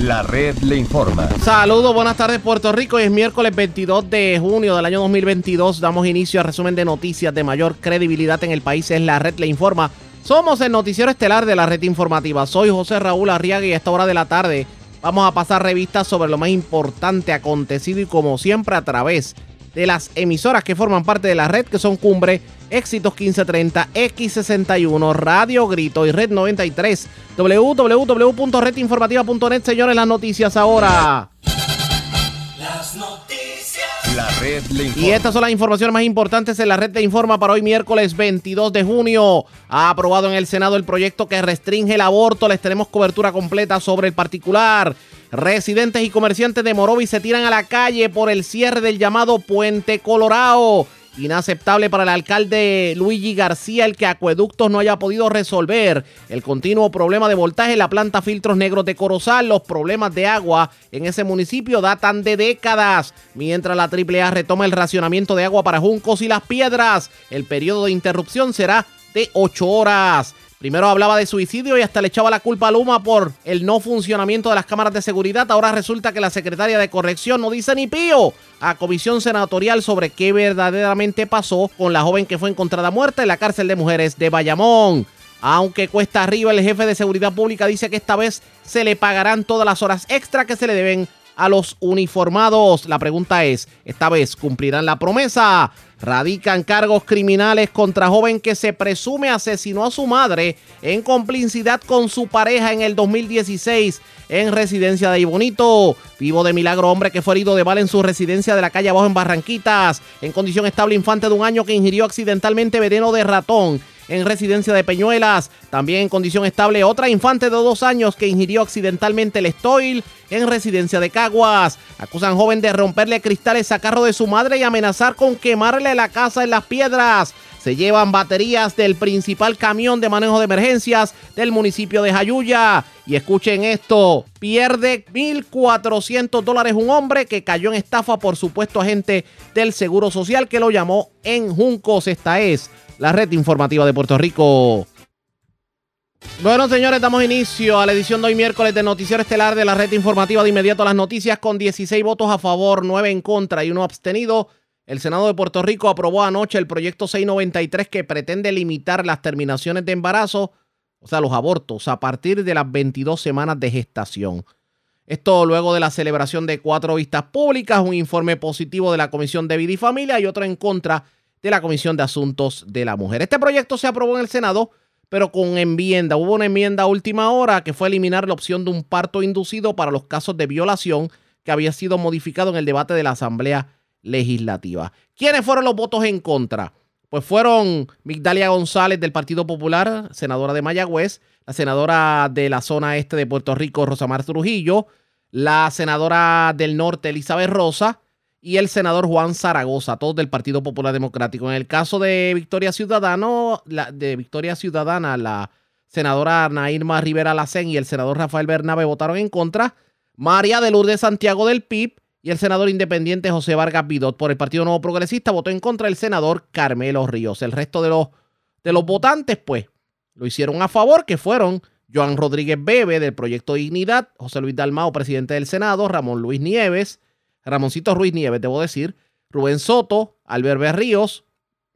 La red le informa. Saludos, buenas tardes Puerto Rico. Es miércoles 22 de junio del año 2022. Damos inicio al resumen de noticias de mayor credibilidad en el país. Es La red le informa. Somos el noticiero estelar de la red informativa. Soy José Raúl Arriaga y a esta hora de la tarde vamos a pasar revistas sobre lo más importante acontecido y como siempre a través de las emisoras que forman parte de la red que son Cumbre, Éxitos 1530, X61, Radio Grito y Red 93. www.redinformativa.net, señores, las noticias ahora. Red le informa. Y estas son las informaciones más importantes en la red de Informa para hoy miércoles 22 de junio. Ha aprobado en el Senado el proyecto que restringe el aborto. Les tenemos cobertura completa sobre el particular. Residentes y comerciantes de Morovis se tiran a la calle por el cierre del llamado Puente Colorado. Inaceptable para el alcalde Luigi García el que Acueductos no haya podido resolver el continuo problema de voltaje en la planta Filtros Negros de Corozal. Los problemas de agua en ese municipio datan de décadas. Mientras la AAA retoma el racionamiento de agua para Juncos y las Piedras, el periodo de interrupción será de 8 horas. Primero hablaba de suicidio y hasta le echaba la culpa a Luma por el no funcionamiento de las cámaras de seguridad. Ahora resulta que la secretaria de corrección no dice ni pío a comisión senatorial sobre qué verdaderamente pasó con la joven que fue encontrada muerta en la cárcel de mujeres de Bayamón. Aunque cuesta arriba, el jefe de seguridad pública dice que esta vez se le pagarán todas las horas extra que se le deben a los uniformados. La pregunta es, ¿esta vez cumplirán la promesa? Radican cargos criminales contra joven que se presume asesinó a su madre en complicidad con su pareja en el 2016 en residencia de Ibonito. Vivo de milagro hombre que fue herido de bala en su residencia de la calle abajo en Barranquitas. En condición estable infante de un año que ingirió accidentalmente veneno de ratón en residencia de Peñuelas. También en condición estable otra infante de dos años que ingirió accidentalmente el estoil en residencia de Caguas. Acusan joven de romperle cristales a carro de su madre y amenazar con quemarle la casa en las piedras. Se llevan baterías del principal camión de manejo de emergencias del municipio de Jayuya. Y escuchen esto, pierde 1.400 dólares un hombre que cayó en estafa por supuesto agente del Seguro Social que lo llamó en Juncos. Esta es la red informativa de Puerto Rico. Bueno, señores, damos inicio a la edición de hoy miércoles del Noticiero Estelar de la red informativa de inmediato a las noticias con 16 votos a favor, 9 en contra y uno abstenido. El Senado de Puerto Rico aprobó anoche el proyecto 693 que pretende limitar las terminaciones de embarazo, o sea, los abortos, a partir de las 22 semanas de gestación. Esto luego de la celebración de cuatro vistas públicas, un informe positivo de la Comisión de Vida y Familia y otro en contra de la Comisión de Asuntos de la Mujer. Este proyecto se aprobó en el Senado, pero con enmienda. Hubo una enmienda a última hora que fue eliminar la opción de un parto inducido para los casos de violación que había sido modificado en el debate de la Asamblea Legislativa. ¿Quiénes fueron los votos en contra? Pues fueron Migdalia González del Partido Popular, senadora de Mayagüez, la senadora de la zona este de Puerto Rico, Rosamar Trujillo, la senadora del norte, Elizabeth Rosa, y el senador Juan Zaragoza, todos del Partido Popular Democrático. En el caso de Victoria Ciudadano, la, de Victoria Ciudadana, la senadora Nairma Rivera Lacén y el senador Rafael Bernabe votaron en contra. María de Lourdes Santiago del PIB y el senador independiente José Vargas Vidot por el Partido Nuevo Progresista votó en contra el senador Carmelo Ríos. El resto de los, de los votantes, pues, lo hicieron a favor, que fueron Joan Rodríguez Bebe del Proyecto Dignidad, José Luis Dalmao, presidente del Senado, Ramón Luis Nieves, Ramoncito Ruiz Nieves, debo decir, Rubén Soto, Albert Berríos,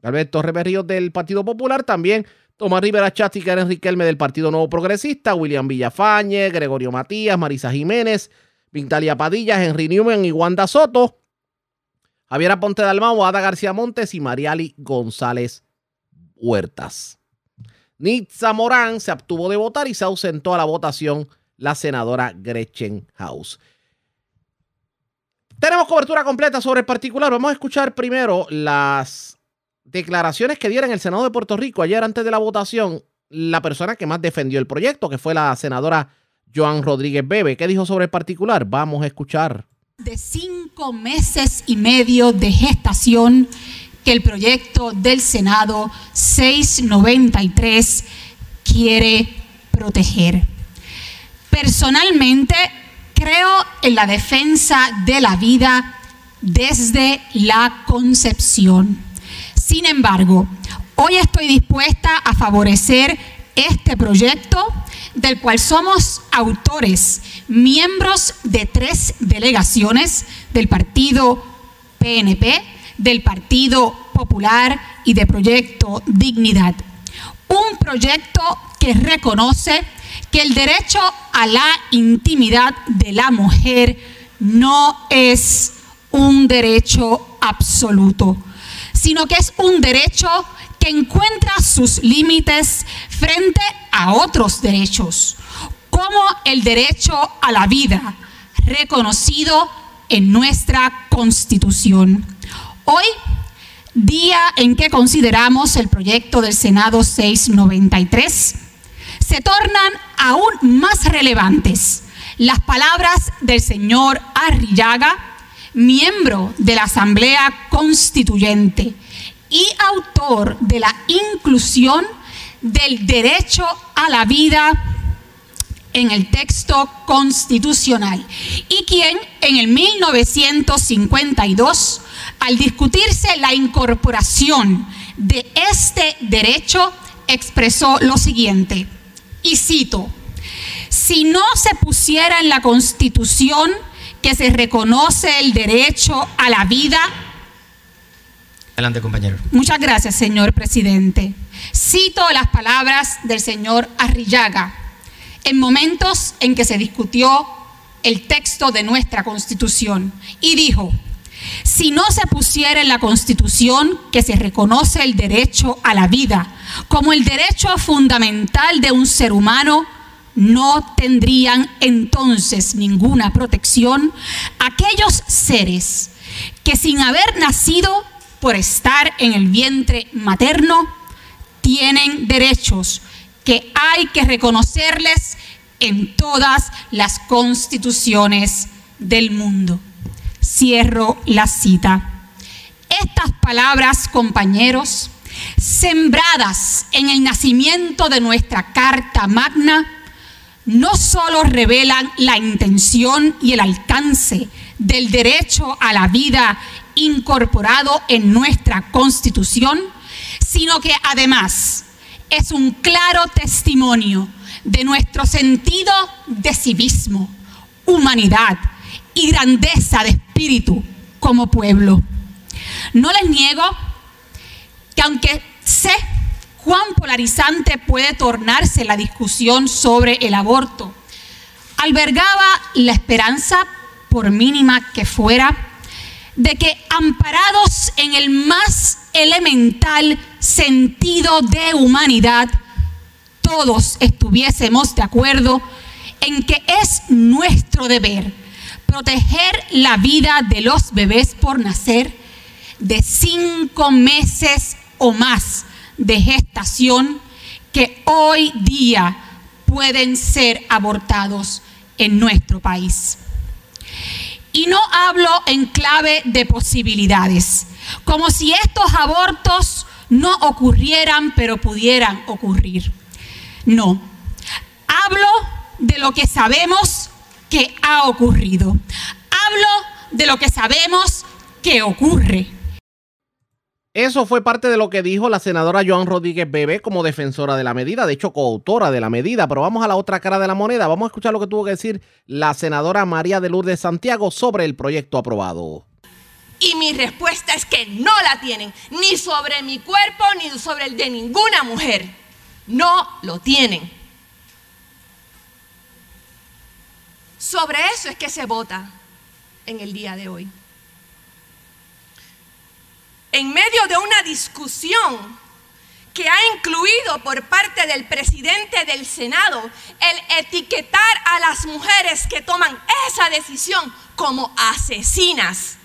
Albert Torres Berríos del Partido Popular, también Tomás Rivera Chati, Karen Riquelme del Partido Nuevo Progresista, William Villafañe, Gregorio Matías, Marisa Jiménez, Vintalia Padilla, Henry Newman y Wanda Soto, Javier Aponte Dalmau, Ada García Montes y Mariali González Huertas. Nitza Morán se abstuvo de votar y se ausentó a la votación la senadora Gretchen House. Tenemos cobertura completa sobre el particular. Vamos a escuchar primero las declaraciones que dieron el Senado de Puerto Rico ayer antes de la votación. La persona que más defendió el proyecto, que fue la senadora Joan Rodríguez Bebe. ¿Qué dijo sobre el particular? Vamos a escuchar. De cinco meses y medio de gestación que el proyecto del Senado 693 quiere proteger. Personalmente, creo en la defensa de la vida desde la concepción. Sin embargo, hoy estoy dispuesta a favorecer este proyecto del cual somos autores, miembros de tres delegaciones del partido PNP, del Partido Popular y de Proyecto Dignidad. Un proyecto que reconoce que el derecho a la intimidad de la mujer no es un derecho absoluto, sino que es un derecho que encuentra sus límites frente a otros derechos, como el derecho a la vida, reconocido en nuestra Constitución. Hoy, día en que consideramos el proyecto del Senado 693, se tornan aún más relevantes. Las palabras del señor Arrillaga, miembro de la Asamblea Constituyente, y autor de la inclusión del derecho a la vida en el texto constitucional y quien en el 1952, al discutirse la incorporación de este derecho, expresó lo siguiente, y cito, si no se pusiera en la constitución que se reconoce el derecho a la vida, Adelante, compañero. Muchas gracias, señor presidente. Cito las palabras del señor Arrillaga en momentos en que se discutió el texto de nuestra constitución y dijo, si no se pusiera en la constitución que se reconoce el derecho a la vida como el derecho fundamental de un ser humano, no tendrían entonces ninguna protección aquellos seres que sin haber nacido por estar en el vientre materno, tienen derechos que hay que reconocerles en todas las constituciones del mundo. Cierro la cita. Estas palabras, compañeros, sembradas en el nacimiento de nuestra Carta Magna, no solo revelan la intención y el alcance del derecho a la vida incorporado en nuestra constitución, sino que además es un claro testimonio de nuestro sentido de civismo, humanidad y grandeza de espíritu como pueblo. No les niego que aunque sé cuán polarizante puede tornarse la discusión sobre el aborto, albergaba la esperanza, por mínima que fuera, de que amparados en el más elemental sentido de humanidad, todos estuviésemos de acuerdo en que es nuestro deber proteger la vida de los bebés por nacer de cinco meses o más de gestación que hoy día pueden ser abortados en nuestro país. Y no hablo en clave de posibilidades, como si estos abortos no ocurrieran, pero pudieran ocurrir. No, hablo de lo que sabemos que ha ocurrido. Hablo de lo que sabemos que ocurre. Eso fue parte de lo que dijo la senadora Joan Rodríguez Bebé como defensora de la medida, de hecho coautora de la medida, pero vamos a la otra cara de la moneda, vamos a escuchar lo que tuvo que decir la senadora María de Lourdes Santiago sobre el proyecto aprobado. Y mi respuesta es que no la tienen, ni sobre mi cuerpo, ni sobre el de ninguna mujer. No lo tienen. Sobre eso es que se vota en el día de hoy en medio de una discusión que ha incluido por parte del presidente del Senado el etiquetar a las mujeres que toman esa decisión como asesinas,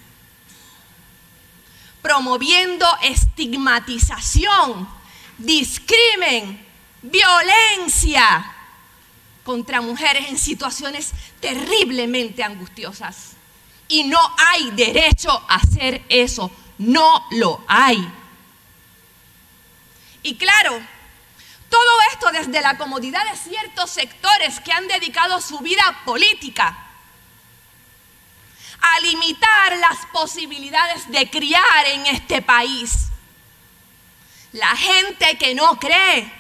promoviendo estigmatización, discrimen, violencia contra mujeres en situaciones terriblemente angustiosas. Y no hay derecho a hacer eso no lo hay. Y claro, todo esto desde la comodidad de ciertos sectores que han dedicado su vida política a limitar las posibilidades de criar en este país. La gente que no cree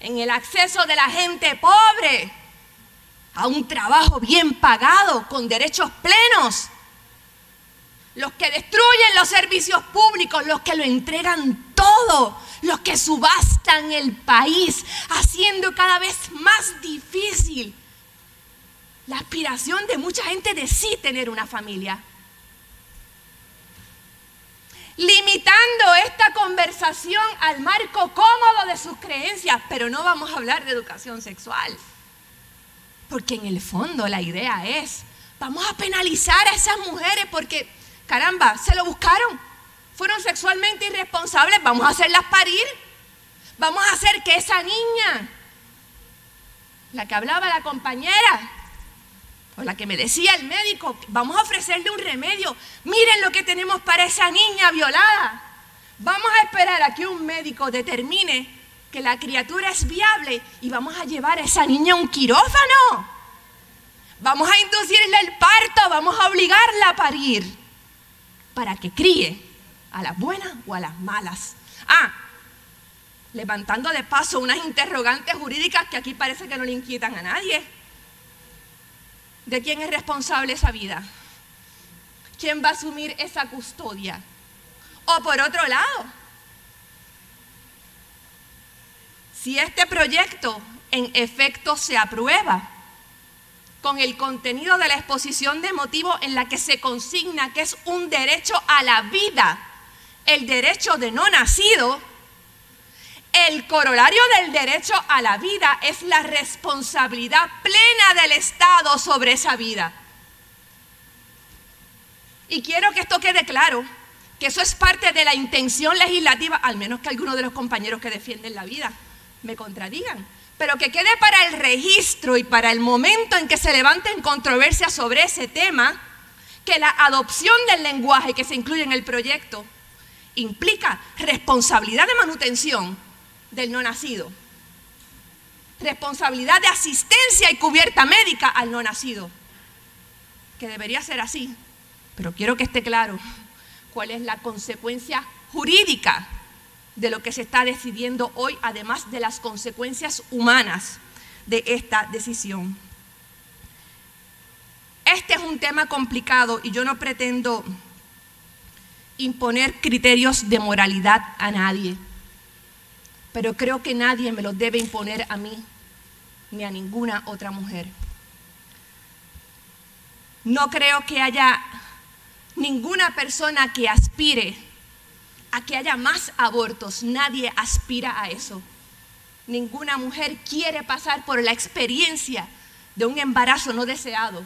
en el acceso de la gente pobre a un trabajo bien pagado, con derechos plenos. Los que destruyen los servicios públicos, los que lo entregan todo, los que subastan el país, haciendo cada vez más difícil la aspiración de mucha gente de sí tener una familia. Limitando esta conversación al marco cómodo de sus creencias, pero no vamos a hablar de educación sexual. Porque en el fondo la idea es, vamos a penalizar a esas mujeres porque, caramba, se lo buscaron, fueron sexualmente irresponsables, vamos a hacerlas parir, vamos a hacer que esa niña, la que hablaba la compañera, o la que me decía el médico, vamos a ofrecerle un remedio. Miren lo que tenemos para esa niña violada. Vamos a esperar a que un médico determine que la criatura es viable y vamos a llevar a esa niña a un quirófano. Vamos a inducirle el parto, vamos a obligarla a parir para que críe a las buenas o a las malas. Ah, levantando de paso unas interrogantes jurídicas que aquí parece que no le inquietan a nadie. ¿De quién es responsable esa vida? ¿Quién va a asumir esa custodia? O por otro lado, si este proyecto en efecto se aprueba con el contenido de la exposición de motivo en la que se consigna que es un derecho a la vida, el derecho de no nacido, el corolario del derecho a la vida es la responsabilidad plena del Estado sobre esa vida. Y quiero que esto quede claro, que eso es parte de la intención legislativa, al menos que algunos de los compañeros que defienden la vida me contradigan, pero que quede para el registro y para el momento en que se levanten controversias sobre ese tema, que la adopción del lenguaje que se incluye en el proyecto implica responsabilidad de manutención del no nacido. Responsabilidad de asistencia y cubierta médica al no nacido. Que debería ser así. Pero quiero que esté claro cuál es la consecuencia jurídica de lo que se está decidiendo hoy, además de las consecuencias humanas de esta decisión. Este es un tema complicado y yo no pretendo imponer criterios de moralidad a nadie pero creo que nadie me lo debe imponer a mí ni a ninguna otra mujer. No creo que haya ninguna persona que aspire a que haya más abortos. Nadie aspira a eso. Ninguna mujer quiere pasar por la experiencia de un embarazo no deseado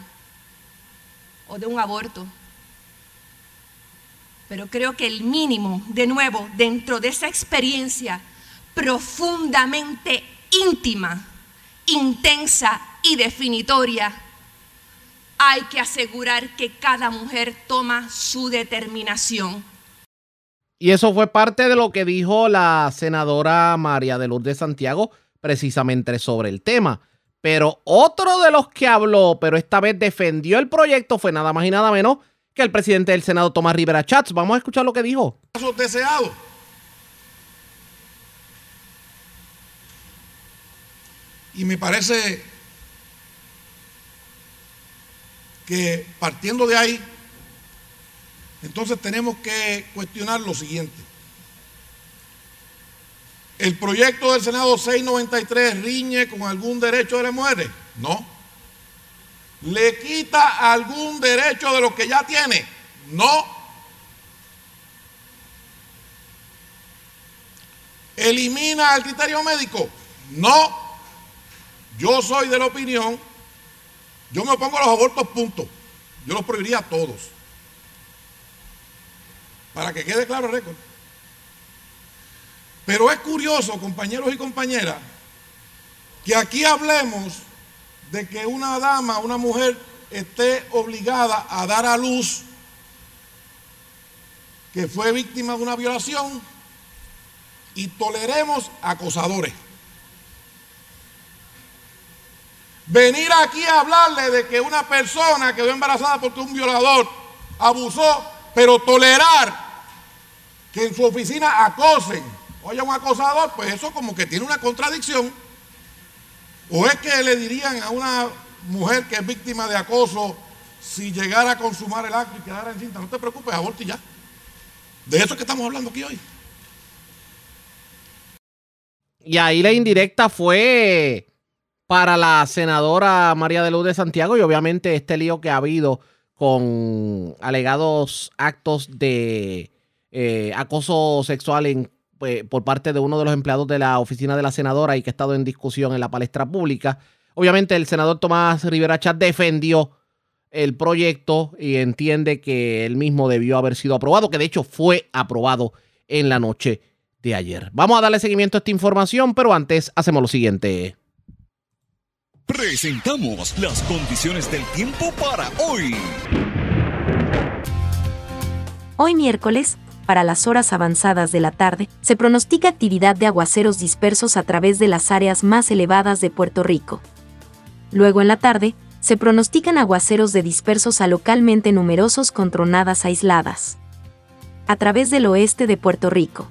o de un aborto. Pero creo que el mínimo, de nuevo, dentro de esa experiencia, profundamente íntima, intensa y definitoria, hay que asegurar que cada mujer toma su determinación. Y eso fue parte de lo que dijo la senadora María de Lourdes Santiago precisamente sobre el tema. Pero otro de los que habló, pero esta vez defendió el proyecto, fue nada más y nada menos que el presidente del Senado, Tomás Rivera Chats. Vamos a escuchar lo que dijo. Deseado Y me parece que partiendo de ahí, entonces tenemos que cuestionar lo siguiente. ¿El proyecto del Senado 693 riñe con algún derecho de las mujeres? No. ¿Le quita algún derecho de los que ya tiene? No. ¿Elimina el criterio médico? No. Yo soy de la opinión, yo me opongo a los abortos, punto. Yo los prohibiría a todos. Para que quede claro el récord. Pero es curioso, compañeros y compañeras, que aquí hablemos de que una dama, una mujer, esté obligada a dar a luz que fue víctima de una violación y toleremos acosadores. Venir aquí a hablarle de que una persona quedó embarazada porque un violador abusó, pero tolerar que en su oficina acosen o haya un acosador, pues eso como que tiene una contradicción ¿O es que le dirían a una mujer que es víctima de acoso si llegara a consumar el acto y quedara encinta? No te preocupes, aborte ya. De eso es que estamos hablando aquí hoy. Y ahí la indirecta fue para la senadora María de Luz de Santiago y obviamente este lío que ha habido con alegados actos de eh, acoso sexual en, pues, por parte de uno de los empleados de la oficina de la senadora y que ha estado en discusión en la palestra pública. Obviamente el senador Tomás Rivera Chat defendió el proyecto y entiende que él mismo debió haber sido aprobado, que de hecho fue aprobado en la noche de ayer. Vamos a darle seguimiento a esta información, pero antes hacemos lo siguiente. Presentamos las condiciones del tiempo para hoy. Hoy miércoles, para las horas avanzadas de la tarde, se pronostica actividad de aguaceros dispersos a través de las áreas más elevadas de Puerto Rico. Luego en la tarde, se pronostican aguaceros de dispersos a localmente numerosos con tronadas aisladas. A través del oeste de Puerto Rico.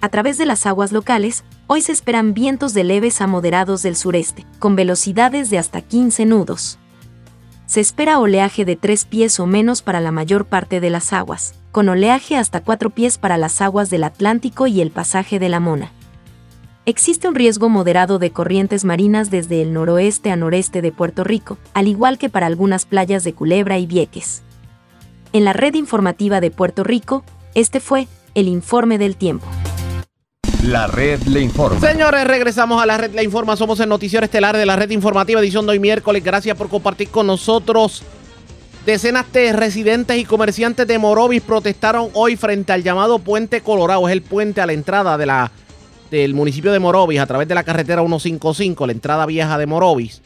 A través de las aguas locales, hoy se esperan vientos de leves a moderados del sureste, con velocidades de hasta 15 nudos. Se espera oleaje de 3 pies o menos para la mayor parte de las aguas, con oleaje hasta 4 pies para las aguas del Atlántico y el pasaje de la Mona. Existe un riesgo moderado de corrientes marinas desde el noroeste a noreste de Puerto Rico, al igual que para algunas playas de Culebra y Vieques. En la red informativa de Puerto Rico, este fue el informe del tiempo. La red le informa. Señores, regresamos a la red le informa. Somos el noticiero estelar de la red informativa, edición de hoy miércoles. Gracias por compartir con nosotros. Decenas de residentes y comerciantes de Morovis protestaron hoy frente al llamado Puente Colorado. Es el puente a la entrada de la, del municipio de Morovis a través de la carretera 155, la entrada vieja de Morovis.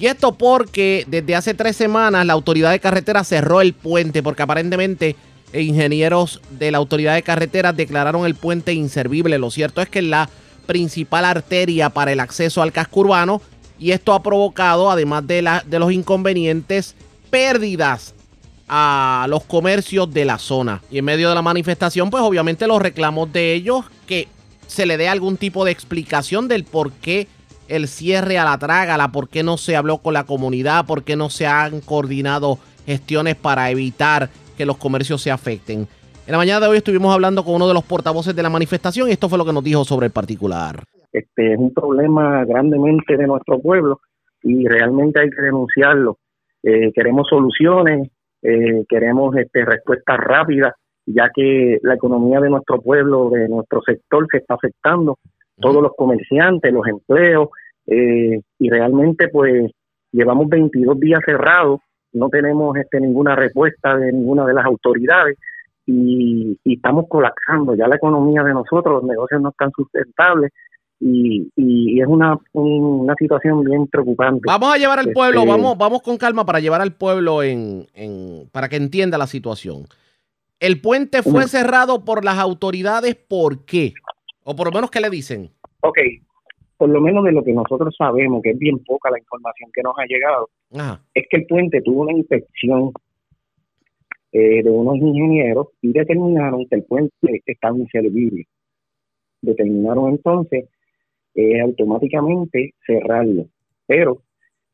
Y esto porque desde hace tres semanas la autoridad de carretera cerró el puente porque aparentemente e ingenieros de la autoridad de carreteras declararon el puente inservible. Lo cierto es que es la principal arteria para el acceso al casco urbano y esto ha provocado, además de, de los inconvenientes, pérdidas a los comercios de la zona. Y en medio de la manifestación, pues obviamente los reclamos de ellos que se le dé algún tipo de explicación del por qué el cierre a la trágala, por qué no se habló con la comunidad, por qué no se han coordinado gestiones para evitar que los comercios se afecten. En la mañana de hoy estuvimos hablando con uno de los portavoces de la manifestación y esto fue lo que nos dijo sobre el particular. Este es un problema grandemente de nuestro pueblo y realmente hay que denunciarlo. Eh, queremos soluciones, eh, queremos este, respuestas rápidas, ya que la economía de nuestro pueblo, de nuestro sector, se está afectando. Todos los comerciantes, los empleos, eh, y realmente pues llevamos 22 días cerrados no tenemos este, ninguna respuesta de ninguna de las autoridades y, estamos colapsando. Ya la economía de nosotros, los negocios no están sustentables y, es una, una situación bien preocupante. Vamos a llevar al pueblo, este, vamos, vamos con calma para llevar al pueblo en, para que entienda la situación. El puente fue cerrado por las autoridades, ¿por qué? O por lo menos, ¿qué le dicen? Ok, por lo menos de lo que nosotros sabemos, que es bien poca la información que nos ha llegado, es que el puente tuvo una inspección eh, de unos ingenieros y determinaron que el puente estaba inservible. Determinaron entonces eh, automáticamente cerrarlo. Pero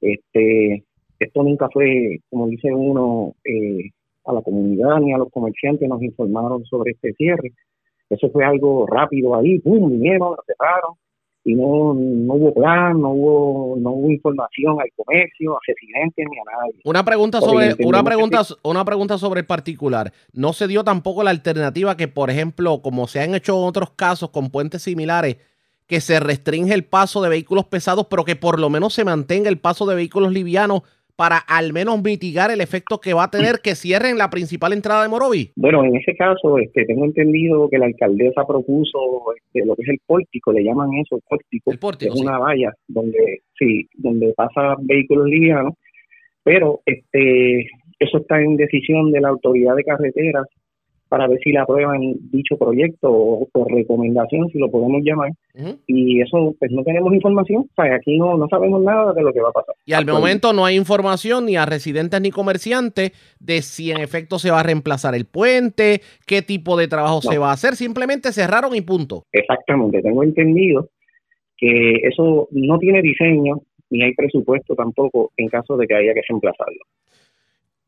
este esto nunca fue, como dice uno, eh, a la comunidad ni a los comerciantes nos informaron sobre este cierre. Eso fue algo rápido ahí, ¡pum! Vinieron, lo cerraron y no, no hubo plan, no hubo, no hubo información al comercio, a residentes ni a nadie. Una pregunta sobre, una pregunta, una pregunta sobre el particular. ¿No se dio tampoco la alternativa que, por ejemplo, como se han hecho otros casos con puentes similares, que se restringe el paso de vehículos pesados, pero que por lo menos se mantenga el paso de vehículos livianos para al menos mitigar el efecto que va a tener que cierren la principal entrada de Morovi? Bueno, en ese caso, este, tengo entendido que la alcaldesa propuso este, lo que es el pórtico, le llaman eso, el pórtico, el pórtico es una valla donde sí, donde pasan vehículos livianos, pero este eso está en decisión de la autoridad de carreteras para ver si la aprueban dicho proyecto o por recomendación, si lo podemos llamar. Y eso, pues no tenemos información, o sea, aquí no, no sabemos nada de lo que va a pasar. Y al momento no hay información ni a residentes ni comerciantes de si en efecto se va a reemplazar el puente, qué tipo de trabajo se va a hacer, simplemente cerraron y punto. Exactamente, tengo entendido que eso no tiene diseño, ni hay presupuesto tampoco en caso de que haya que reemplazarlo.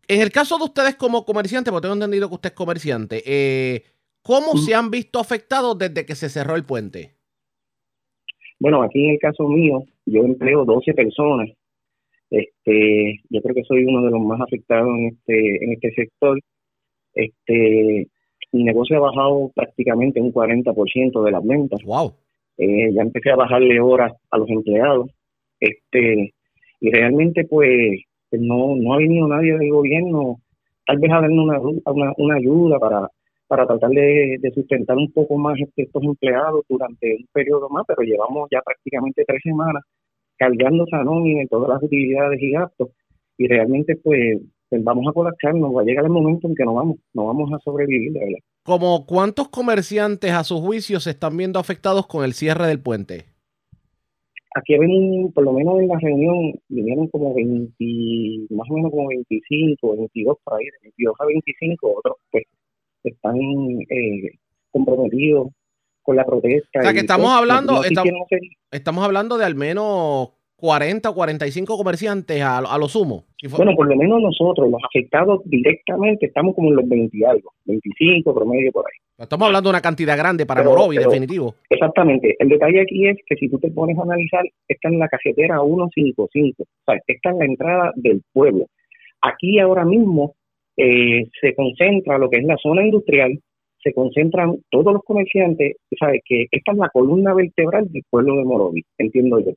En el caso de ustedes como comerciantes, porque tengo entendido que usted es comerciante, eh, ¿cómo se han visto afectados desde que se cerró el puente? Bueno, aquí en el caso mío, yo empleo 12 personas. Este, yo creo que soy uno de los más afectados en este en este sector. Este, mi negocio ha bajado prácticamente un 40% de las ventas. Wow. Eh, ya empecé a bajarle horas a los empleados. Este, y realmente pues no no ha venido nadie del gobierno tal vez a darnos una, una, ayuda para para tratar de, sustentar un poco más estos empleados durante un periodo más, pero llevamos ya prácticamente tres semanas cargando esa y todas las utilidades y gastos y realmente pues, pues vamos a colapsar, nos va a llegar el momento en que no vamos, no vamos a sobrevivir, verdad. ¿Como cuántos comerciantes a su juicio se están viendo afectados con el cierre del puente? Aquí ven, por lo menos en la reunión, vinieron como 20, más o menos como 25, 22 por ahí, de 22 a 25, otros pues están eh, comprometidos con la protesta. O sea que estamos pues, hablando, estamos, hablando de al menos 40 o 45 comerciantes a, a lo sumo. Bueno, por lo menos nosotros, los afectados directamente, estamos como en los 20 algo, 25 promedio por ahí. Estamos hablando de una cantidad grande para Morovi, definitivo. Exactamente. El detalle aquí es que si tú te pones a analizar, está en la cajetera 155, o sea, está en la entrada del pueblo. Aquí ahora mismo eh, se concentra lo que es la zona industrial, se concentran todos los comerciantes, ¿sabes? Que esta es la columna vertebral del pueblo de Morovi, entiendo yo.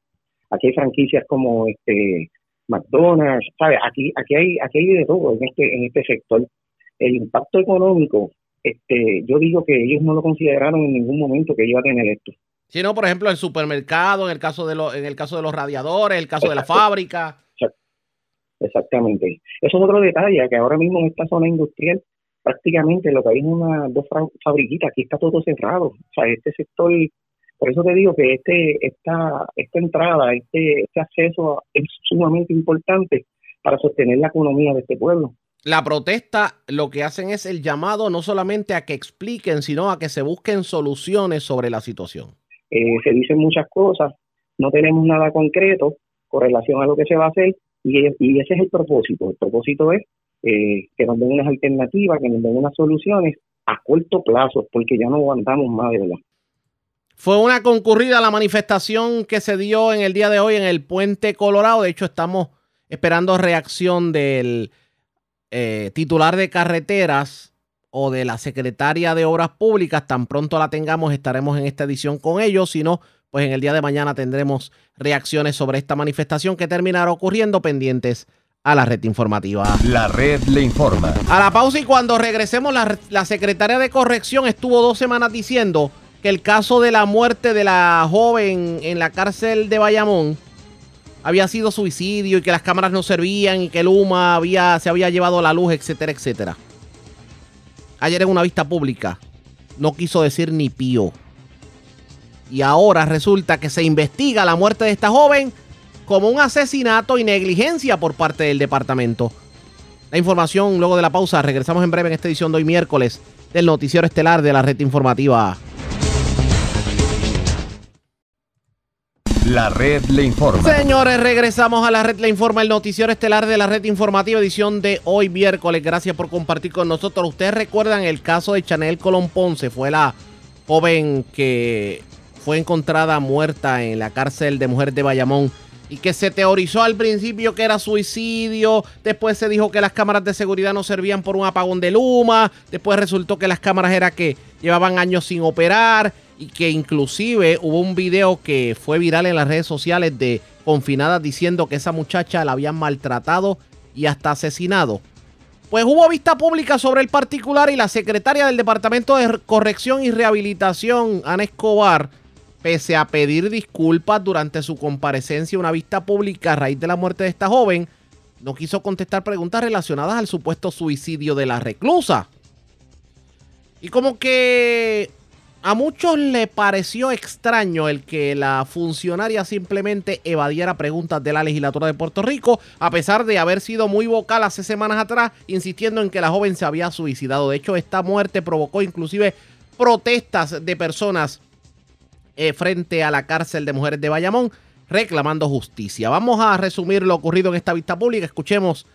Aquí hay franquicias como este McDonald's, ¿sabes? Aquí, aquí hay, aquí hay de todo en este, en este sector. El impacto económico, este, yo digo que ellos no lo consideraron en ningún momento que iba a tener esto. Si no, por ejemplo, el supermercado, en el caso de los, en el caso de los radiadores, el caso de la fábrica. Exactamente. Eso es otro detalle, que ahora mismo en esta zona industrial prácticamente lo que hay es una dos fabriquitas, aquí está todo cerrado. O sea, este sector, por eso te digo que este esta esta entrada, este, este acceso es sumamente importante para sostener la economía de este pueblo. La protesta lo que hacen es el llamado no solamente a que expliquen, sino a que se busquen soluciones sobre la situación. Eh, se dicen muchas cosas, no tenemos nada concreto con relación a lo que se va a hacer, y, ese es el propósito. El propósito es eh, que nos den unas alternativas, que nos den unas soluciones a corto plazo, porque ya no aguantamos más de verdad. Fue una concurrida la manifestación que se dio en el día de hoy en el Puente Colorado. De hecho, estamos esperando reacción del eh, titular de carreteras o de la secretaria de Obras Públicas. Tan pronto la tengamos, estaremos en esta edición con ellos. Si no, pues en el día de mañana tendremos reacciones sobre esta manifestación que terminará ocurriendo pendientes a la red informativa. La red le informa. A la pausa y cuando regresemos, la, la secretaria de corrección estuvo dos semanas diciendo que el caso de la muerte de la joven en la cárcel de Bayamón había sido suicidio y que las cámaras no servían y que el humo había, se había llevado la luz, etcétera, etcétera. Ayer en una vista pública no quiso decir ni pío y ahora resulta que se investiga la muerte de esta joven como un asesinato y negligencia por parte del departamento. La información luego de la pausa. Regresamos en breve en esta edición de hoy miércoles del noticiero estelar de la red informativa. La red le informa. Señores, regresamos a la red le informa, el noticiero estelar de la red informativa, edición de hoy miércoles. Gracias por compartir con nosotros. Ustedes recuerdan el caso de Chanel Colón Ponce, fue la joven que fue encontrada muerta en la cárcel de mujeres de Bayamón y que se teorizó al principio que era suicidio, después se dijo que las cámaras de seguridad no servían por un apagón de Luma, después resultó que las cámaras era que llevaban años sin operar y que inclusive hubo un video que fue viral en las redes sociales de confinadas diciendo que esa muchacha la habían maltratado y hasta asesinado. Pues hubo vista pública sobre el particular y la secretaria del Departamento de Corrección y Rehabilitación, Ana Escobar, pese a pedir disculpas durante su comparecencia en una vista pública a raíz de la muerte de esta joven, no quiso contestar preguntas relacionadas al supuesto suicidio de la reclusa. Y como que a muchos le pareció extraño el que la funcionaria simplemente evadiera preguntas de la legislatura de Puerto Rico, a pesar de haber sido muy vocal hace semanas atrás, insistiendo en que la joven se había suicidado. De hecho, esta muerte provocó inclusive protestas de personas eh, frente a la cárcel de mujeres de Bayamón. reclamando justicia. Vamos a resumir lo ocurrido en esta vista pública. Escuchemos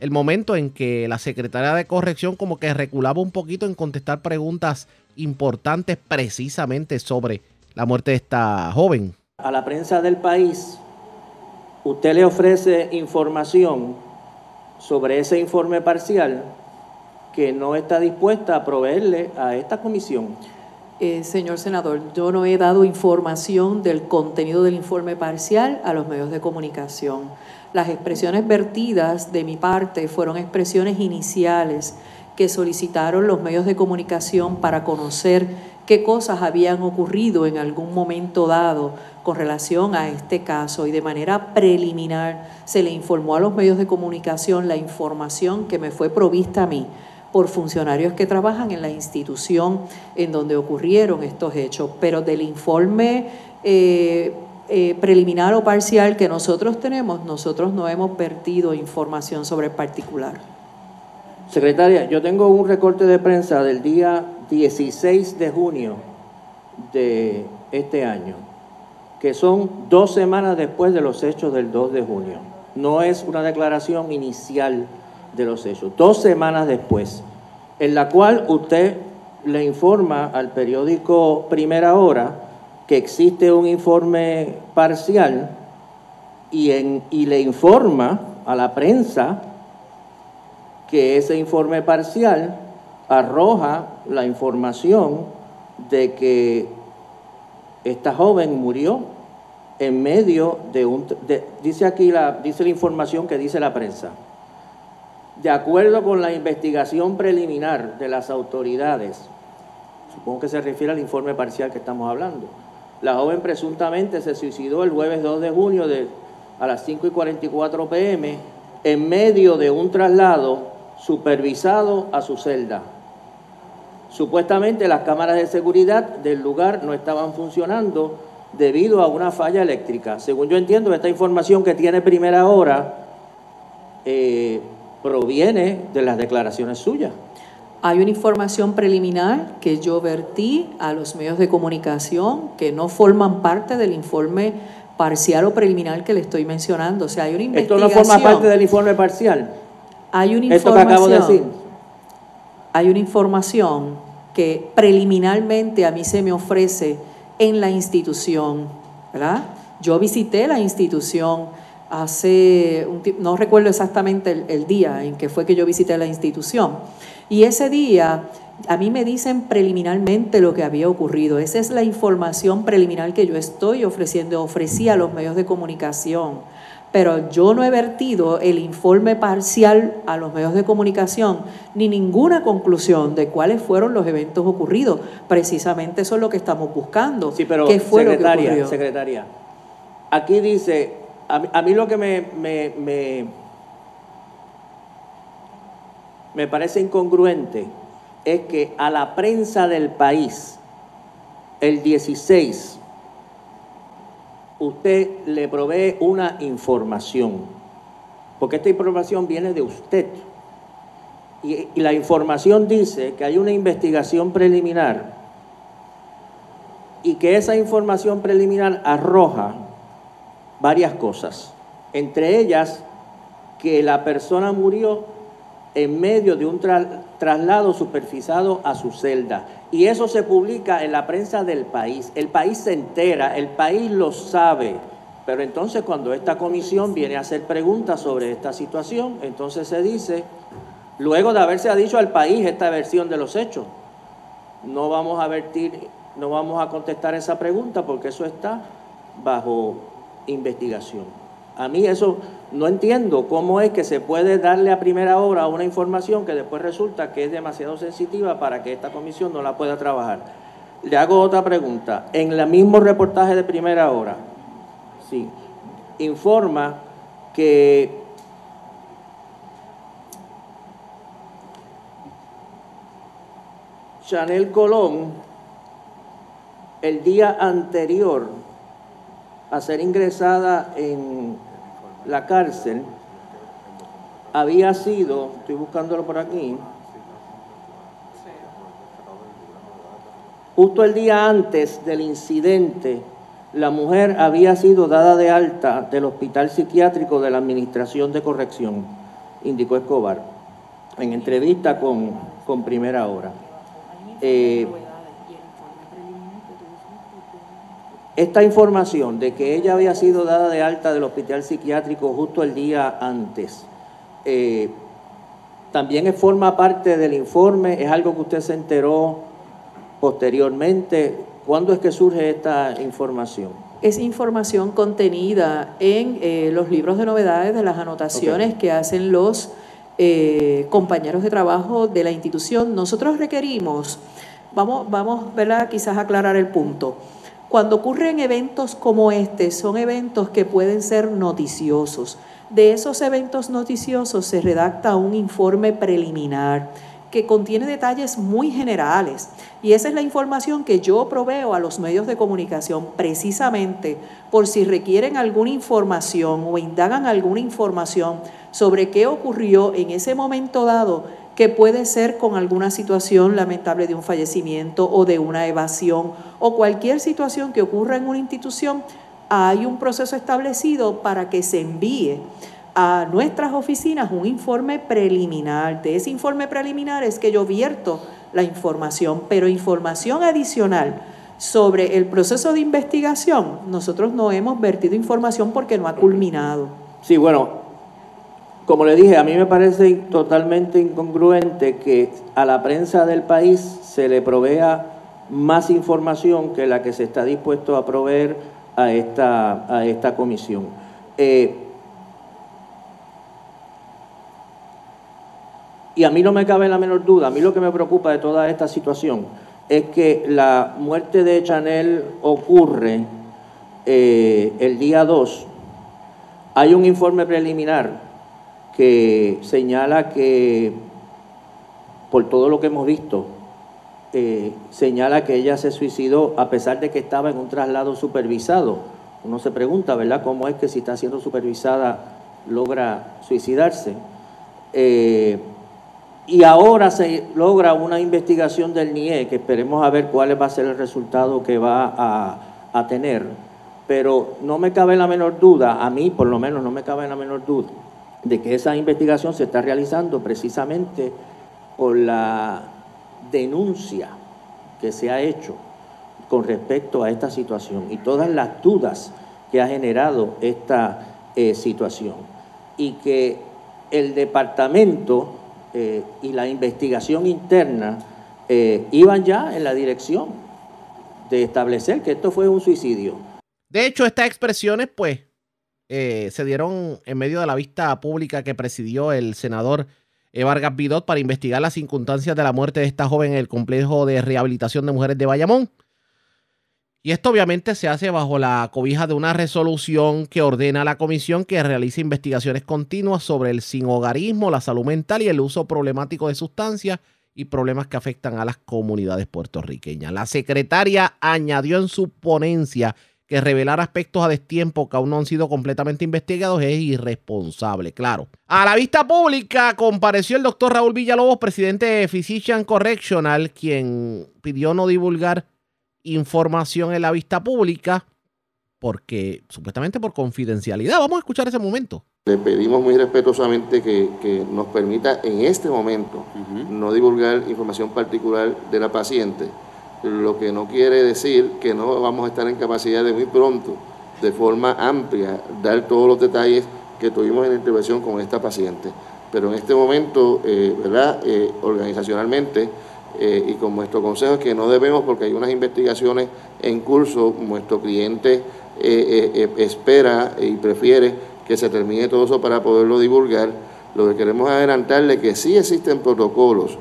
el momento en que la Secretaría de Corrección como que reculaba un poquito en contestar preguntas importantes precisamente sobre la muerte de esta joven. A la prensa del país, usted le ofrece información sobre ese informe parcial que no está dispuesta a proveerle a esta comisión. Eh, señor senador, yo no he dado información del contenido del informe parcial a los medios de comunicación. Las expresiones vertidas de mi parte fueron expresiones iniciales que solicitaron los medios de comunicación para conocer qué cosas habían ocurrido en algún momento dado con relación a este caso y de manera preliminar se le informó a los medios de comunicación la información que me fue provista a mí por funcionarios que trabajan en la institución en donde ocurrieron estos hechos, pero del informe eh, eh, preliminar o parcial que nosotros tenemos, nosotros no hemos vertido información sobre el particular. Secretaria, yo tengo un recorte de prensa del día 16 de junio de este año, que son dos semanas después de los hechos del 2 de junio. No es una declaración inicial de los hechos, dos semanas después, en la cual usted le informa al periódico Primera Hora que existe un informe parcial y, le informa a la prensa que ese informe parcial arroja la información de que esta joven murió en medio de un... dice aquí la, dice la información que dice la prensa. De acuerdo con la investigación preliminar de las autoridades, supongo que se refiere al informe parcial que estamos hablando, la joven presuntamente se suicidó el jueves 2 de junio de, a las 5 y 44 pm en medio de un traslado supervisado a su celda. Supuestamente las cámaras de seguridad del lugar no estaban funcionando debido a una falla eléctrica. Según yo entiendo, esta información que tiene primera hora eh, proviene de las declaraciones suyas. Hay una información preliminar que yo vertí a los medios de comunicación que no forman parte del informe parcial o preliminar que le estoy mencionando. O sea, hay una investigación. ¿Esto no forma parte del informe parcial? Hay una información. que acabo de decir. Hay una información que preliminarmente a mí se me ofrece en la institución, ¿verdad? Yo visité la institución hace, un no recuerdo exactamente el, día en que fue que yo visité la institución, y ese día a mí me dicen preliminarmente lo que había ocurrido. Esa es la información preliminar que yo estoy ofreciendo, ofrecí a los medios de comunicación. Pero yo no he vertido el informe parcial a los medios de comunicación ni ninguna conclusión de cuáles fueron los eventos ocurridos. Precisamente eso es lo que estamos buscando. Sí, pero ¿Qué fue secretaria, lo que secretaria, aquí dice a, mí lo que me, me, parece incongruente es que a la prensa del país, el 16, usted le provee una información, porque esta información viene de usted. y, la información dice que hay una investigación preliminar y que esa información preliminar arroja varias cosas, entre ellas que la persona murió en medio de un traslado supervisado a su celda. Y eso se publica en la prensa del país. El país se entera, el país lo sabe. Pero entonces cuando esta comisión viene a hacer preguntas sobre esta situación, entonces se dice, luego de haberse dicho al país esta versión de los hechos, no vamos a vertir, no vamos a contestar esa pregunta porque eso está bajo investigación. A mí eso no entiendo cómo es que se puede darle a primera hora una información que después resulta que es demasiado sensitiva para que esta comisión no la pueda trabajar. Le hago otra pregunta. En el mismo reportaje de primera hora, sí, informa que Chanel Colón, el día anterior a ser ingresada en la cárcel había sido, estoy buscándolo por aquí, justo el día antes del incidente la mujer había sido dada de alta del hospital psiquiátrico de la Administración de Corrección, indicó Escobar, en entrevista con, con Primera Hora. Eh, esta información de que ella había sido dada de alta del hospital psiquiátrico justo el día antes, eh, también forma parte del informe, es algo que usted se enteró posteriormente. ¿Cuándo es que surge esta información? Es información contenida en eh, los libros de novedades de las anotaciones que hacen los eh, compañeros de trabajo de la institución. Nosotros requerimos, vamos, vamos quizás a aclarar el punto. Cuando ocurren eventos como este, son eventos que pueden ser noticiosos. De esos eventos noticiosos se redacta un informe preliminar que contiene detalles muy generales. Y esa es la información que yo proveo a los medios de comunicación precisamente por si requieren alguna información o indagan alguna información sobre qué ocurrió en ese momento dado que puede ser con alguna situación lamentable de un fallecimiento o de una evasión o cualquier situación que ocurra en una institución, hay un proceso establecido para que se envíe a nuestras oficinas un informe preliminar. De ese informe preliminar es que yo vierto la información, pero información adicional sobre el proceso de investigación, nosotros no hemos vertido información porque no ha culminado. Sí, bueno, como le dije, a mí me parece totalmente incongruente que a la prensa del país se le provea más información que la que se está dispuesto a proveer a esta, a esta comisión. Eh, y a mí no me cabe la menor duda, a mí lo que me preocupa de toda esta situación es que la muerte de Chanel ocurre eh, el día 2. Hay un informe preliminar que señala que, por todo lo que hemos visto, eh, señala que ella se suicidó a pesar de que estaba en un traslado supervisado. Uno se pregunta, ¿verdad?, cómo es que si está siendo supervisada logra suicidarse. Eh, y ahora se logra una investigación del NIE, que esperemos a ver cuál va a ser el resultado que va a, a tener. Pero no me cabe la menor duda, a mí por lo menos no me cabe la menor duda, de que esa investigación se está realizando precisamente por la denuncia que se ha hecho con respecto a esta situación y todas las dudas que ha generado esta eh, situación. Y que el departamento eh, y la investigación interna eh, iban ya en la dirección de establecer que esto fue un suicidio. De hecho, estas expresiones, pues, eh, se dieron en medio de la vista pública que presidió el senador eh, Vargas Vidot para investigar las circunstancias de la muerte de esta joven en el complejo de rehabilitación de mujeres de Bayamón. Y esto obviamente se hace bajo la cobija de una resolución que ordena a la comisión que realice investigaciones continuas sobre el sinhogarismo, la salud mental y el uso problemático de sustancias y problemas que afectan a las comunidades puertorriqueñas. La secretaria añadió en su ponencia que revelar aspectos a destiempo que aún no han sido completamente investigados es irresponsable, claro. A la vista pública compareció el doctor Raúl Villalobos, presidente de Physician Correctional, quien pidió no divulgar información en la vista pública porque supuestamente por confidencialidad. Vamos a escuchar ese momento. Le pedimos muy respetuosamente que, nos permita en este momento no divulgar información particular de la paciente lo que no quiere decir que no vamos a estar en capacidad de muy pronto, de forma amplia, dar todos los detalles que tuvimos en la intervención con esta paciente. Pero en este momento, eh, ¿verdad? Eh, organizacionalmente eh, y con nuestro consejo es que no debemos, porque hay unas investigaciones en curso, nuestro cliente espera y prefiere que se termine todo eso para poderlo divulgar. Lo que queremos adelantarle que sí existen protocolos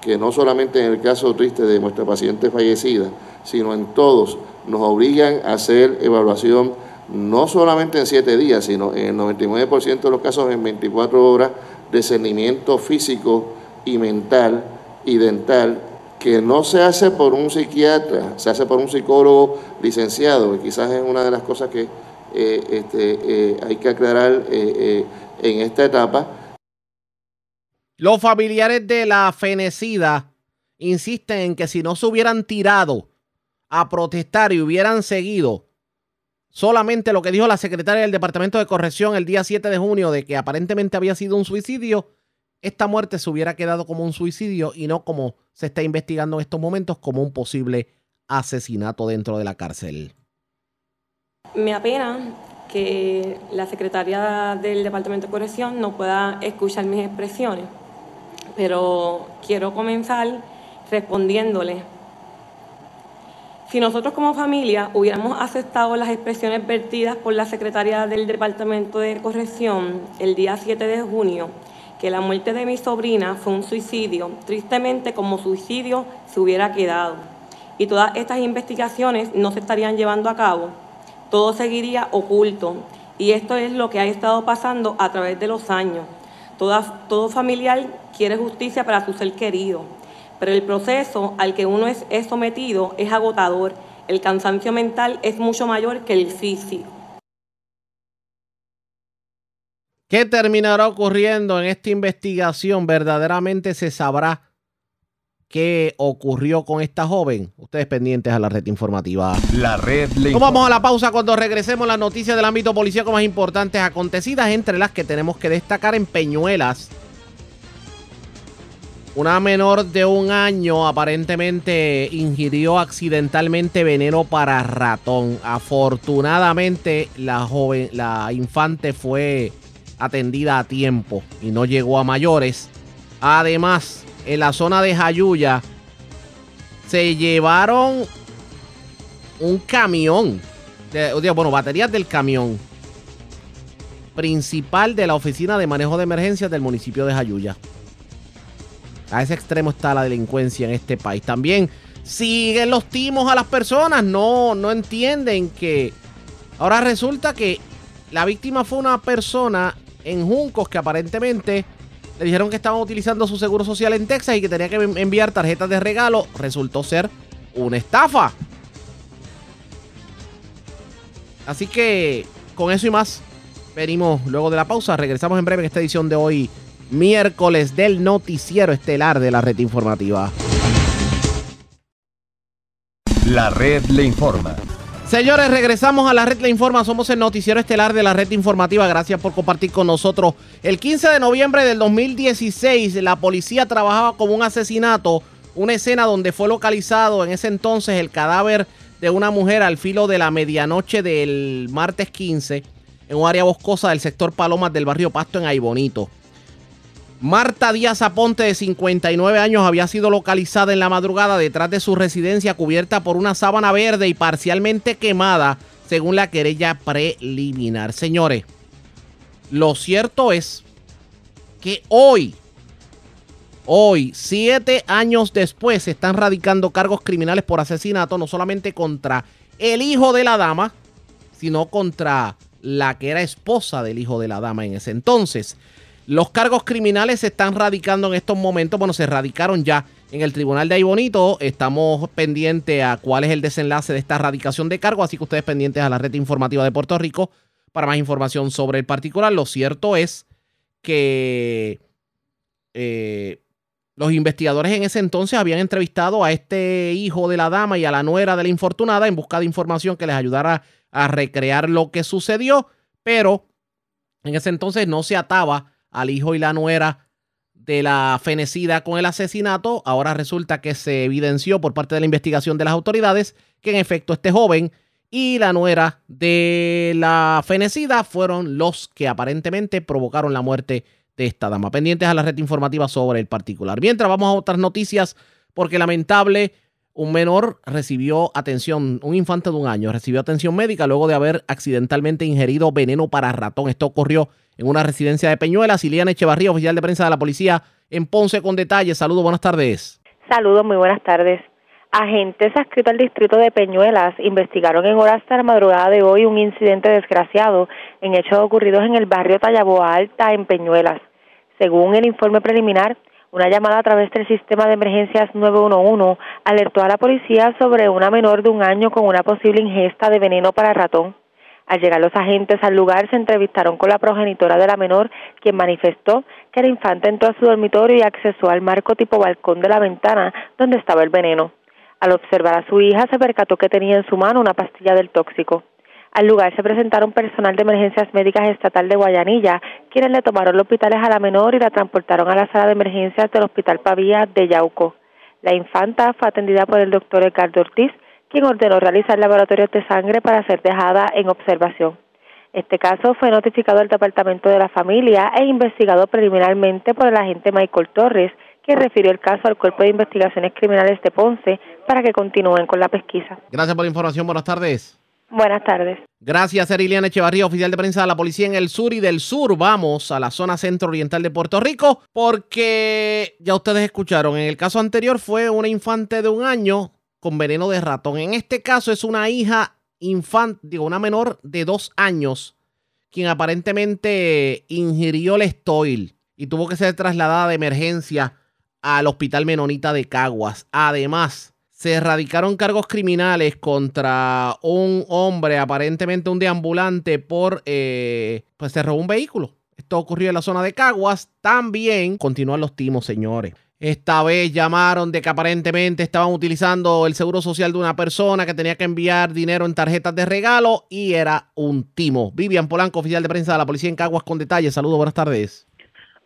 que no solamente en el caso triste de nuestra paciente fallecida, sino en todos, nos obligan a hacer evaluación no solamente en siete días, sino en el 99% de los casos en 24 horas de cernimiento físico y mental y dental que no se hace por un psiquiatra, se hace por un psicólogo licenciado, y quizás es una de las cosas que eh, este, eh, hay que aclarar eh, en esta etapa, los familiares de la fenecida insisten en que si no se hubieran tirado a protestar y hubieran seguido solamente lo que dijo la secretaria del Departamento de Corrección el día 7 de junio de que aparentemente había sido un suicidio, esta muerte se hubiera quedado como un suicidio y no como se está investigando en estos momentos como un posible asesinato dentro de la cárcel. Me apena que la secretaria del Departamento de Corrección no pueda escuchar mis expresiones, pero quiero comenzar respondiéndole. Si nosotros como familia hubiéramos aceptado las expresiones vertidas por la secretaria del Departamento de Corrección el día 7 de junio, que la muerte de mi sobrina fue un suicidio, tristemente como suicidio se hubiera quedado. Y todas estas investigaciones no se estarían llevando a cabo. Todo seguiría oculto. Y esto es lo que ha estado pasando a través de los años. Todo familiar quiere justicia para su ser querido. Pero el proceso al que uno es, es sometido es agotador. El cansancio mental es mucho mayor que el físico. ¿Qué terminará ocurriendo en esta investigación? Verdaderamente se sabrá qué ocurrió con esta joven. Ustedes pendientes a la red informativa. La red le Vamos a la pausa cuando regresemos las noticias del ámbito policíaco más importantes acontecidas, entre las que tenemos que destacar en Peñuelas. Una menor de un año aparentemente ingirió accidentalmente veneno para ratón. Afortunadamente la joven, la infante fue atendida a tiempo y no llegó a mayores. Además, en la zona de Jayuya se llevaron un camión, de, bueno, baterías del camión principal de la Oficina de Manejo de Emergencias del municipio de Jayuya. A ese extremo está la delincuencia en este país. También siguen los timos a las personas. No, no entienden que ahora resulta que la víctima fue una persona en Juncos que aparentemente le dijeron que estaban utilizando su seguro social en Texas y que tenía que enviar tarjetas de regalo. Resultó ser una estafa. Así que con eso y más, venimos luego de la pausa. Regresamos en breve en esta edición de hoy, miércoles del noticiero estelar de la red informativa. La red le informa. Señores, regresamos a la red Le Informa. Somos el noticiero estelar de la red informativa. Gracias por compartir con nosotros. El 15 de noviembre del 2016, la policía trabajaba como un asesinato. Una escena donde fue localizado en ese entonces el cadáver de una mujer al filo de la medianoche del martes 15 en un área boscosa del sector Palomas del barrio Pasto en Aibonito. Marta Díaz Aponte, de 59 años, había sido localizada en la madrugada detrás de su residencia cubierta por una sábana verde y parcialmente quemada, según la querella preliminar. Señores, lo cierto es que hoy, hoy, siete años después, se están radicando cargos criminales por asesinato, no solamente contra el hijo de la dama, sino contra la que era esposa del hijo de la dama en ese entonces. Los cargos criminales se están radicando en estos momentos. Bueno, se radicaron ya en el Tribunal de Aybonito. Estamos pendientes a cuál es el desenlace de esta radicación de cargos. Así que ustedes pendientes a la red informativa de Puerto Rico para más información sobre el particular. Lo cierto es que eh, los investigadores en ese entonces habían entrevistado a este hijo de la dama y a la nuera de la infortunada en busca de información que les ayudara a recrear lo que sucedió. Pero en ese entonces no se ataba al hijo y la nuera de la fenecida con el asesinato. Ahora resulta que se evidenció por parte de la investigación de las autoridades que en efecto este joven y la nuera de la fenecida fueron los que aparentemente provocaron la muerte de esta dama. Pendientes a la red informativa sobre el particular. Mientras vamos a otras noticias porque lamentable un menor recibió atención, un infante de un año recibió atención médica luego de haber accidentalmente ingerido veneno para ratón. Esto ocurrió en una residencia de Peñuelas. Iliana Echevarría, oficial de prensa de la policía en Ponce con detalles. Saludos, buenas tardes. Saludos, muy buenas tardes. Agentes adscritos al distrito de Peñuelas investigaron en horas de la madrugada de hoy un incidente desgraciado en hechos ocurridos en el barrio Tallaboa Alta, en Peñuelas. Según el informe preliminar, una llamada a través del sistema de emergencias 911 alertó a la policía sobre una menor de un año con una posible ingesta de veneno para ratón. Al llegar los agentes al lugar se entrevistaron con la progenitora de la menor, quien manifestó que el infante entró a su dormitorio y accesó al marco tipo balcón de la ventana donde estaba el veneno. Al observar a su hija se percató que tenía en su mano una pastilla del tóxico. Al lugar se presentaron personal de emergencias médicas estatal de Guayanilla, quienes le tomaron los hospitales a la menor y la transportaron a la sala de emergencias del Hospital Pavía de Yauco. La infanta fue atendida por el doctor Ricardo Ortiz, quien ordenó realizar laboratorios de sangre para ser dejada en observación. Este caso fue notificado al Departamento de la Familia e investigado preliminarmente por el agente Michael Torres, que refirió el caso al Cuerpo de Investigaciones Criminales de Ponce para que continúen con la pesquisa. Gracias por la información. Buenas tardes. Buenas tardes. Gracias, Eriliana Echevarría, oficial de prensa de la policía en el sur y del sur. Vamos a la zona centro-oriental de Puerto Rico porque ya ustedes escucharon, en el caso anterior fue una infante de un año con veneno de ratón. En este caso es una hija infante, digo, una menor de dos años, quien aparentemente ingirió el estoil y tuvo que ser trasladada de emergencia al Hospital Menonita de Caguas. Además, se erradicaron cargos criminales contra un hombre, aparentemente un deambulante, por, eh, pues se robó un vehículo. Esto ocurrió en la zona de Caguas. También continúan los timos, señores. Esta vez llamaron de que aparentemente estaban utilizando el seguro social de una persona que tenía que enviar dinero en tarjetas de regalo y era un timo. Vivian Polanco, oficial de prensa de la policía en Caguas, con detalles. Saludos, buenas tardes.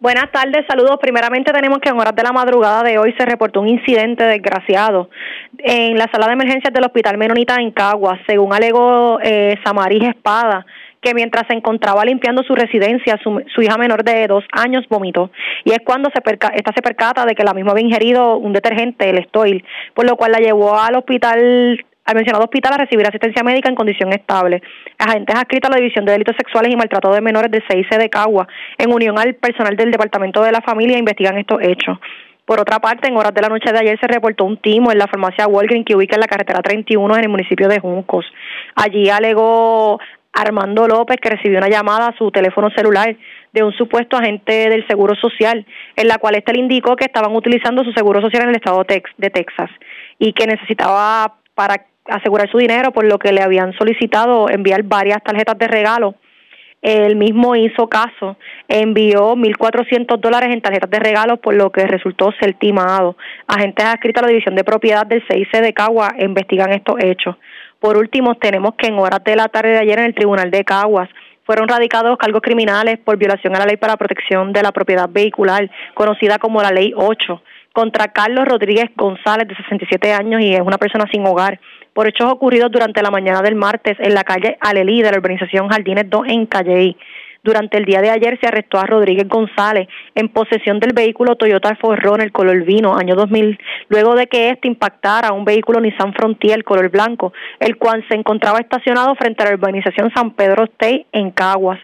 Buenas tardes, saludos. Primeramente tenemos que en horas de la madrugada de hoy se reportó un incidente desgraciado en la sala de emergencias del Hospital Menonita en Caguas, según alegó eh, Espada que mientras se encontraba limpiando su residencia, su, hija menor de dos años vomitó. Y es cuando se perca, esta se percata de que la misma había ingerido un detergente, el Stoil, por lo cual la llevó al hospital al mencionado hospital a recibir asistencia médica en condición estable. Agentes adscritos a la División de Delitos Sexuales y Maltrato de Menores de CIC de Cagua, en unión al personal del Departamento de la Familia, investigan estos hechos. Por otra parte, en horas de la noche de ayer se reportó un timo en la farmacia Walgreens que ubica en la carretera 31 en el municipio de Juncos. Allí alegó Armando López que recibió una llamada a su teléfono celular de un supuesto agente del Seguro Social, en la cual éste le indicó que estaban utilizando su Seguro Social en el estado de Texas y que necesitaba para asegurar su dinero, por lo que le habían solicitado enviar varias tarjetas de regalo. Él mismo hizo caso, envió 1.400 dólares en tarjetas de regalo, por lo que resultó ser timado. Agentes adscritos a la División de Propiedad del CIC de Cagua investigan estos hechos. Por último, tenemos que en horas de la tarde de ayer en el Tribunal de Caguas fueron radicados cargos criminales por violación a la Ley para la Protección de la Propiedad Vehicular, conocida como la Ley 8, contra Carlos Rodríguez González, de 67 años y es una persona sin hogar por hechos ocurridos durante la mañana del martes en la calle Alelí de la urbanización Jardines 2 en Calley. Durante el día de ayer se arrestó a Rodríguez González en posesión del vehículo Toyota Forrón el color vino, año 2000, luego de que éste impactara un vehículo Nissan Frontier color blanco, el cual se encontraba estacionado frente a la urbanización San Pedro State en Caguas.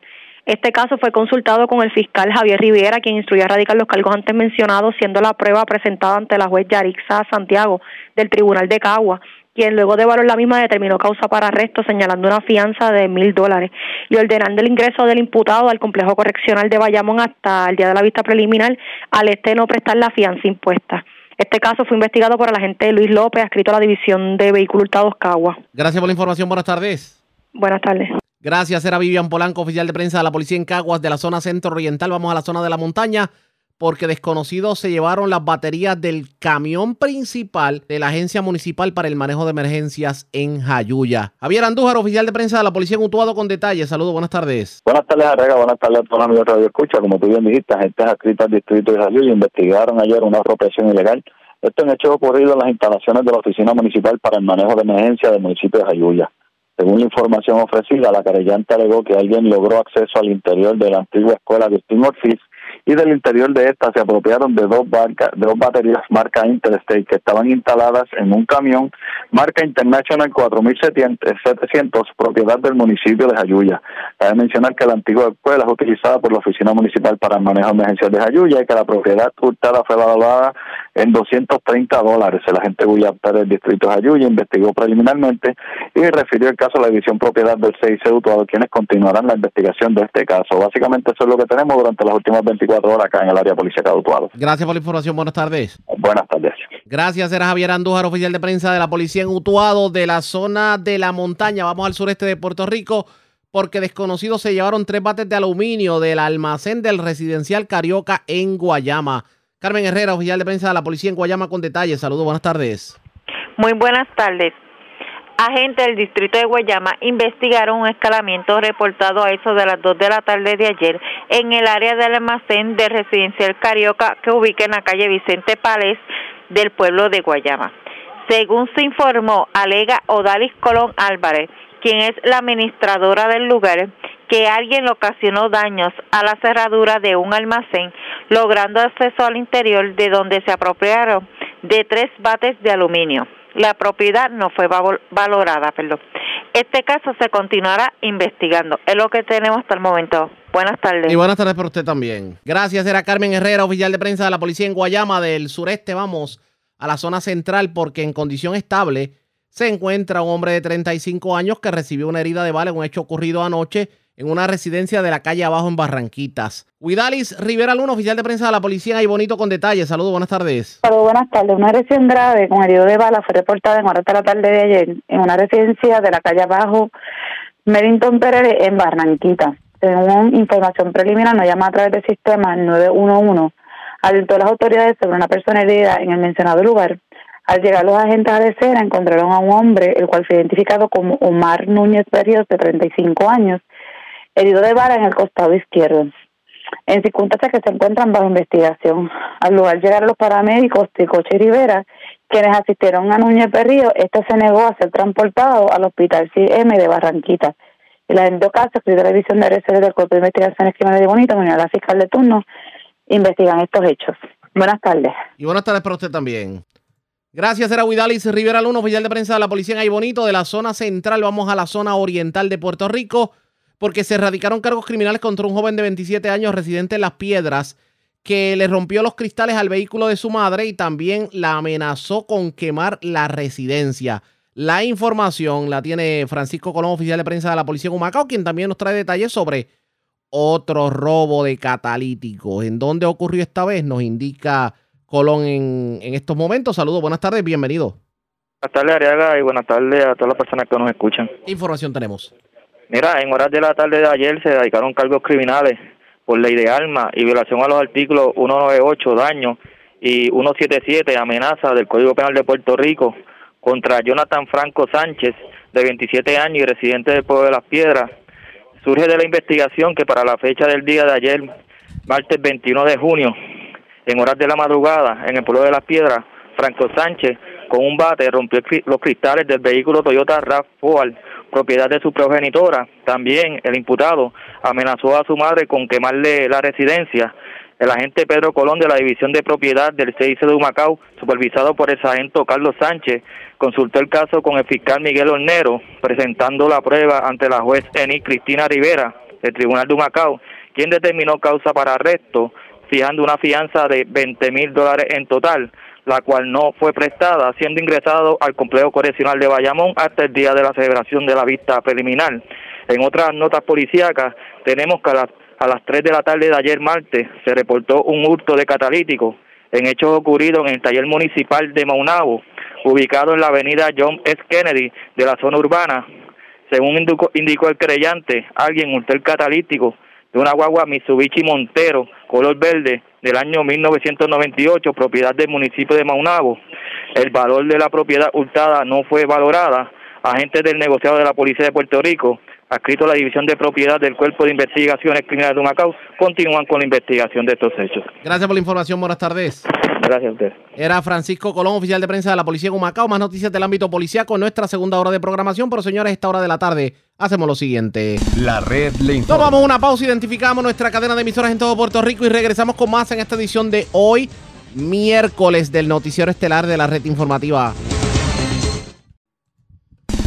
Este caso fue consultado con el fiscal Javier Rivera, quien instruyó a radicar los cargos antes mencionados, siendo la prueba presentada ante la juez Yarixa Santiago del Tribunal de Caguas quien luego de valor la misma determinó causa para arresto señalando una fianza de mil dólares y ordenando el ingreso del imputado al complejo correccional de Bayamón hasta el día de la vista preliminar al este no prestar la fianza impuesta. Este caso fue investigado por el agente Luis López, adscrito a la División de Vehículos Hurtados Cagua. Gracias por la información. Buenas tardes. Buenas tardes. Gracias. Era Vivian Polanco, oficial de prensa de la Policía en Caguas de la zona centro-oriental. Vamos a la zona de la montaña porque desconocidos se llevaron las baterías del camión principal de la Agencia Municipal para el Manejo de Emergencias en Jayuya. Javier Andújar, oficial de prensa de la Policía en Utuado, con detalles. Saludos, buenas tardes. Buenas tardes, Arrega. Buenas tardes a todos los amigos de Radio Escucha. Como tú bien dijiste, agentes adscritos al distrito de Jayuya investigaron ayer una apropiación ilegal. Esto en hecho ocurrido en las instalaciones de la Oficina Municipal para el Manejo de Emergencias del municipio de Jayuya. Según la información ofrecida, la querellante alegó que alguien logró acceso al interior de la antigua escuela de Spin Ortiz y del interior de esta se apropiaron de dos, dos baterías marca Interstate que estaban instaladas en un camión marca International 4700, propiedad del municipio de Jayuya. Cabe mencionar que la antigua escuela es utilizada por la Oficina Municipal para el Manejo de Emergencias de Jayuya y que la propiedad hurtada fue valorada en 230 dólares. El agente William del distrito de Jayuya investigó preliminarmente y refirió el caso a la división propiedad del CIC Utuado, quienes continuarán la investigación de este caso. Básicamente eso es lo que tenemos durante las últimas 24 horas acá en el área policial de Utuado. Gracias por la información. Buenas tardes. Buenas tardes. Gracias. Era Javier Andújar, oficial de prensa de la policía en Utuado, de la zona de la montaña. Vamos al sureste de Puerto Rico porque desconocidos se llevaron tres bates de aluminio del almacén del residencial Carioca en Guayama. Carmen Herrera, oficial de prensa de la policía en Guayama, con detalles. Saludos, buenas tardes. Muy buenas tardes. Agentes del distrito de Guayama investigaron un escalamiento reportado a eso de las 2 de la tarde de ayer en el área del almacén de residencial Carioca que ubica en la calle Vicente Pález del pueblo de Guayama. Según se informó, alega Odalis Colón Álvarez, quien es la administradora del lugar, que alguien le ocasionó daños a la cerradura de un almacén, logrando acceso al interior de donde se apropiaron de tres bates de aluminio la propiedad no fue valorada, perdón. Este caso se continuará investigando. Es lo que tenemos hasta el momento. Buenas tardes. Y buenas tardes para usted también. Gracias, era Carmen Herrera, oficial de prensa de la policía en Guayama del sureste. Vamos a la zona central porque en condición estable se encuentra un hombre de 35 años que recibió una herida de bala en un hecho ocurrido anoche en una residencia de la calle abajo en Barranquitas. Huidalis Rivera Luna, oficial de prensa de la policía, ahí bonito con detalles. Saludos, buenas tardes. Saludos, buenas tardes. Una agresión grave con herido de bala fue reportada en horas de la tarde de ayer en una residencia de la calle abajo Medington Pérez en Barranquitas. Según información preliminar, nos llama a través del sistema 911. Alertó a las autoridades sobre una persona herida en el mencionado lugar. Al llegar los agentes a cera encontraron a un hombre, el cual fue identificado como Omar Núñez Berrios, de 35 años, herido de bala en el costado izquierdo, en circunstancias que se encuentran bajo investigación. Al lugar llegaron los paramédicos de Coche Rivera, quienes asistieron a Núñez Berrío. Este se negó a ser transportado al hospital CM de Barranquita. Y la en caso, de la de RCD del Cuerpo de Investigaciones Criminales de Bonito, la fiscal de turno, investigan estos hechos. Buenas tardes. Y buenas tardes para usted también. Gracias, era Huidalis Rivera Luna, oficial de prensa de la Policía en Ay Bonito, de la zona central. Vamos a la zona oriental de Puerto Rico porque se erradicaron cargos criminales contra un joven de 27 años residente en Las Piedras que le rompió los cristales al vehículo de su madre y también la amenazó con quemar la residencia. La información la tiene Francisco Colón, oficial de prensa de la Policía de Humacao, quien también nos trae detalles sobre otro robo de catalíticos. ¿En dónde ocurrió esta vez? Nos indica Colón en, en estos momentos. Saludos, buenas tardes, bienvenido. Buenas tardes, Ariaga, y buenas tardes a todas las personas que nos escuchan. ¿Qué información tenemos? Mira, en horas de la tarde de ayer se dedicaron cargos criminales por ley de armas y violación a los artículos 198, daño, y 177, amenaza del Código Penal de Puerto Rico contra Jonathan Franco Sánchez, de 27 años y residente del pueblo de Las Piedras. Surge de la investigación que para la fecha del día de ayer, martes 21 de junio, en horas de la madrugada, en el pueblo de Las Piedras, Franco Sánchez, con un bate, rompió los cristales del vehículo Toyota RAV4 propiedad de su progenitora. También el imputado amenazó a su madre con quemarle la residencia. El agente Pedro Colón de la División de Propiedad del CIC de Humacao, supervisado por el sargento Carlos Sánchez, consultó el caso con el fiscal Miguel Hornero, presentando la prueba ante la juez Eni Cristina Rivera del Tribunal de Humacao, quien determinó causa para arresto, fijando una fianza de 20 mil dólares en total la cual no fue prestada, siendo ingresado al complejo correccional de Bayamón hasta el día de la celebración de la vista preliminar. En otras notas policíacas, tenemos que a las, a las 3 de la tarde de ayer martes se reportó un hurto de catalítico en hechos ocurridos en el taller municipal de Maunabo, ubicado en la avenida John S. Kennedy de la zona urbana. Según indicó, el creyente, alguien hurtó el catalítico de una guagua Mitsubishi Montero, color verde, del año 1998, propiedad del municipio de Maunabo. El valor de la propiedad hurtada no fue valorada. Agentes del negociado de la Policía de Puerto Rico, adscrito a la División de Propiedad del Cuerpo de Investigaciones Criminales de Macao, continúan con la investigación de estos hechos. Gracias por la información. Buenas tardes. Gracias a usted. Era Francisco Colón, oficial de prensa de la Policía de Humacao. Más noticias del ámbito policíaco en nuestra segunda hora de programación. Pero señores, esta hora de la tarde hacemos lo siguiente. La red le informa. Tomamos una pausa, identificamos nuestra cadena de emisoras en todo Puerto Rico y regresamos con más en esta edición de hoy, miércoles del noticiero estelar de la red informativa.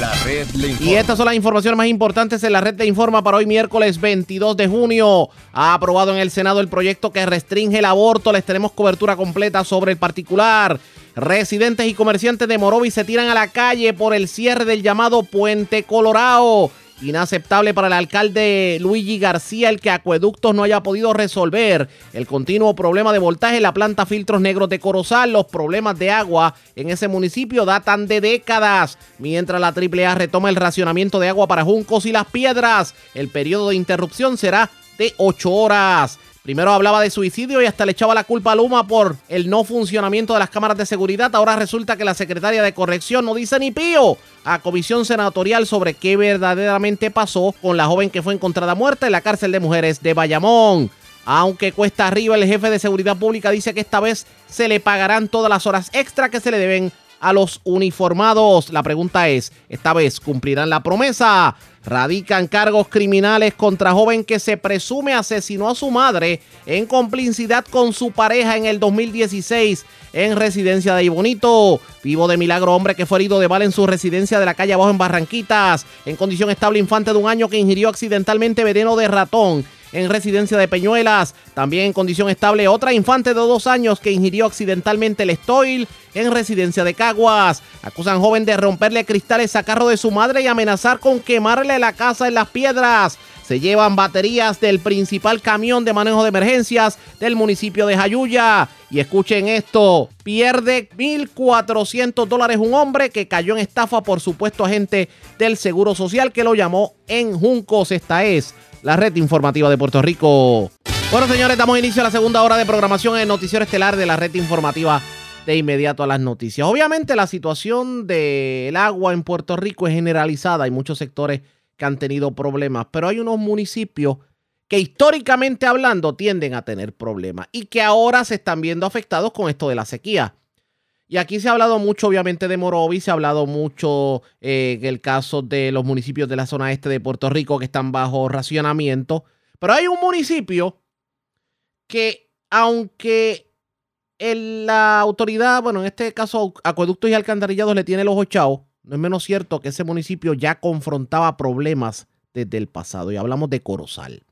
La red le informa. Y estas son las informaciones más importantes en la red de informa para hoy miércoles 22 de junio. Ha aprobado en el Senado el proyecto que restringe el aborto. Les tenemos cobertura completa sobre el particular. Residentes y comerciantes de Morovis se tiran a la calle por el cierre del llamado Puente Colorado. Inaceptable para el alcalde Luigi García el que Acueductos no haya podido resolver el continuo problema de voltaje en la planta filtros negros de Corozal. Los problemas de agua en ese municipio datan de décadas. Mientras la AAA retoma el racionamiento de agua para Juncos y las Piedras, el periodo de interrupción será de 8 horas. Primero hablaba de suicidio y hasta le echaba la culpa a Luma por el no funcionamiento de las cámaras de seguridad. Ahora resulta que la secretaria de corrección no dice ni pío a comisión senatorial sobre qué verdaderamente pasó con la joven que fue encontrada muerta en la cárcel de mujeres de Bayamón. Aunque cuesta arriba, el jefe de seguridad pública dice que esta vez se le pagarán todas las horas extra que se le deben a los uniformados. La pregunta es, ¿esta vez cumplirán la promesa? Radican cargos criminales contra joven que se presume asesinó a su madre en complicidad con su pareja en el 2016 en residencia de Ibonito. Vivo de milagro, hombre que fue herido de bala en su residencia de la calle abajo en Barranquitas. En condición estable, infante de un año que ingirió accidentalmente veneno de ratón en residencia de Peñuelas. También en condición estable otra infante de dos años que ingirió accidentalmente el estoil en residencia de Caguas. Acusan joven de romperle cristales a carro de su madre y amenazar con quemarle la casa en las piedras. Se llevan baterías del principal camión de manejo de emergencias del municipio de Jayuya. Y escuchen esto, pierde 1.400 dólares un hombre que cayó en estafa por supuesto agente del Seguro Social que lo llamó en Juncos. Esta es la red informativa de Puerto Rico. Bueno, señores, damos inicio a la segunda hora de programación en Noticiero Estelar de la red informativa de inmediato a las noticias. Obviamente la situación del agua en Puerto Rico es generalizada. Hay muchos sectores que han tenido problemas, pero hay unos municipios que históricamente hablando tienden a tener problemas y que ahora se están viendo afectados con esto de la sequía. Y aquí se ha hablado mucho, obviamente, de Morovis, se ha hablado mucho eh, en el caso de los municipios de la zona este de Puerto Rico que están bajo racionamiento. Pero hay un municipio que, aunque la autoridad, bueno, en este caso, acueductos y alcantarillados le tiene los ochados, no es menos cierto que ese municipio ya confrontaba problemas desde el pasado. Y hablamos de Corozal.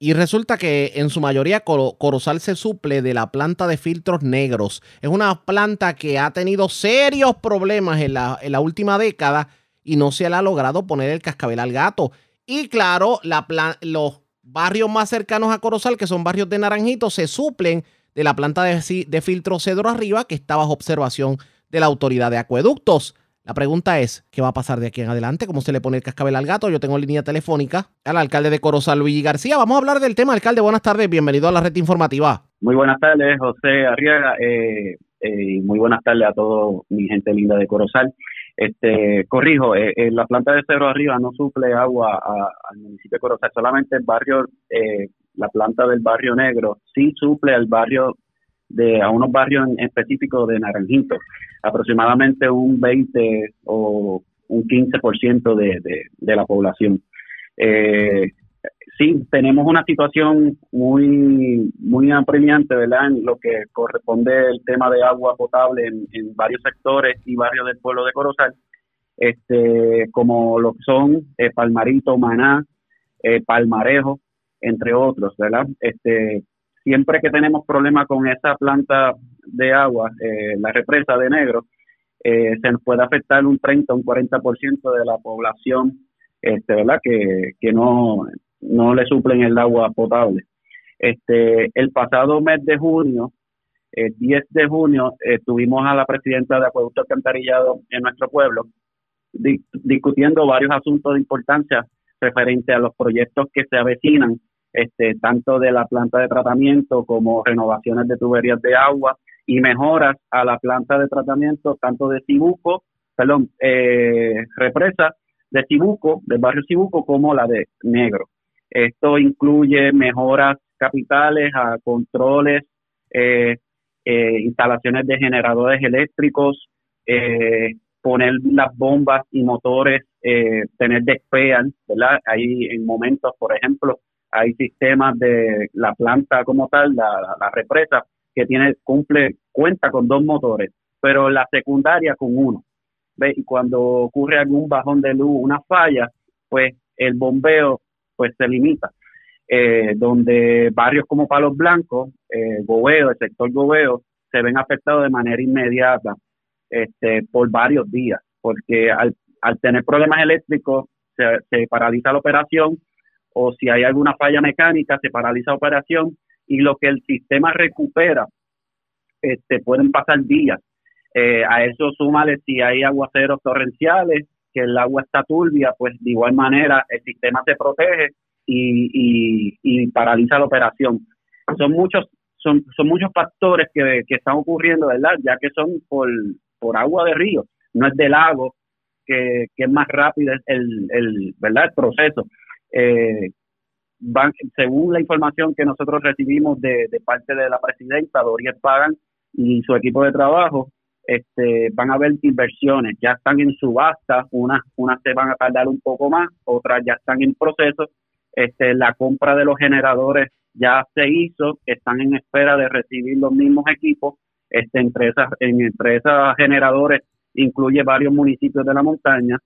Y resulta que en su mayoría Corozal se suple de la planta de filtros negros. Es una planta que ha tenido serios problemas en la, en la última década y no se le ha logrado poner el cascabel al gato. Y claro, la los barrios más cercanos a Corozal, que son barrios de Naranjito, se suplen de la planta de, de filtro Cedro Arriba, que está bajo observación de la autoridad de acueductos. La pregunta es, ¿qué va a pasar de aquí en adelante? ¿Cómo se le pone el cascabel al gato? Yo tengo línea telefónica al alcalde de Corozal, Luigi García. Vamos a hablar del tema. Alcalde, buenas tardes. Bienvenido a la red informativa. Muy buenas tardes, José Arriaga. Eh, eh, muy buenas tardes a toda mi gente linda de Corozal. Este, corrijo, eh, la planta de Cerro Arriba no suple agua al municipio de Corozal, solamente el barrio, la planta del barrio negro sí suple al barrio de a unos barrios específicos de Naranjito, aproximadamente un 20 o un 15% de, de, de la población. Eh, sí, tenemos una situación muy muy apremiante, ¿verdad? En lo que corresponde el tema de agua potable en, varios sectores y barrios del pueblo de Corozal, este, como lo son eh, Palmarito, Maná, eh, Palmarejo, entre otros, ¿verdad? Este, siempre que tenemos problemas con esa planta de agua, eh, la represa de negro, eh, se nos puede afectar un 30 o un 40% de la población, este, ¿verdad? Que, que no, no le suplen el agua potable. Este, el pasado mes de junio, el 10 de junio, eh, tuvimos a la presidenta de Acueducto Alcantarillado en nuestro pueblo discutiendo varios asuntos de importancia referente a los proyectos que se avecinan este, tanto de la planta de tratamiento como renovaciones de tuberías de agua y mejoras a la planta de tratamiento tanto de Cibuco, perdón, eh, represa de Cibuco, del barrio Cibuco, como la de Negro. Esto incluye mejoras capitales a controles, eh, eh, instalaciones de generadores eléctricos, poner las bombas y motores, tener despean, ¿verdad? Hay en momentos, por ejemplo, hay sistemas de la planta como tal, la, represa, que tiene, cumple, cuenta con dos motores, pero la secundaria con uno. ¿Ve? Y cuando ocurre algún bajón de luz, una falla, pues el bombeo pues se limita. Eh, donde barrios como Palos Blancos, eh, Gobeo, el sector Gobeo, se ven afectados de manera inmediata este, por varios días, porque al, al tener problemas eléctricos se, se paraliza la operación o si hay alguna falla mecánica se paraliza operación y lo que el sistema recupera este, pueden pasar días. Eh, a eso súmale si hay aguaceros torrenciales, que el agua está turbia, pues de igual manera el sistema se protege y, y, paraliza la operación. Son muchos son, son muchos factores que, que están ocurriendo, ¿verdad? Ya que son por, por agua de río, no es de lago, que, que es más rápido el, el, ¿verdad? el proceso. Eh, van, según la información que nosotros recibimos de, de parte de la presidenta, Doriet Pagan, y su equipo de trabajo, este, van a haber inversiones, ya están en subasta, unas, unas se van a tardar un poco más, otras ya están en proceso, este, la compra de los generadores ya se hizo, están en espera de recibir los mismos equipos, este, entre en, entre generadores incluye varios municipios de la montaña,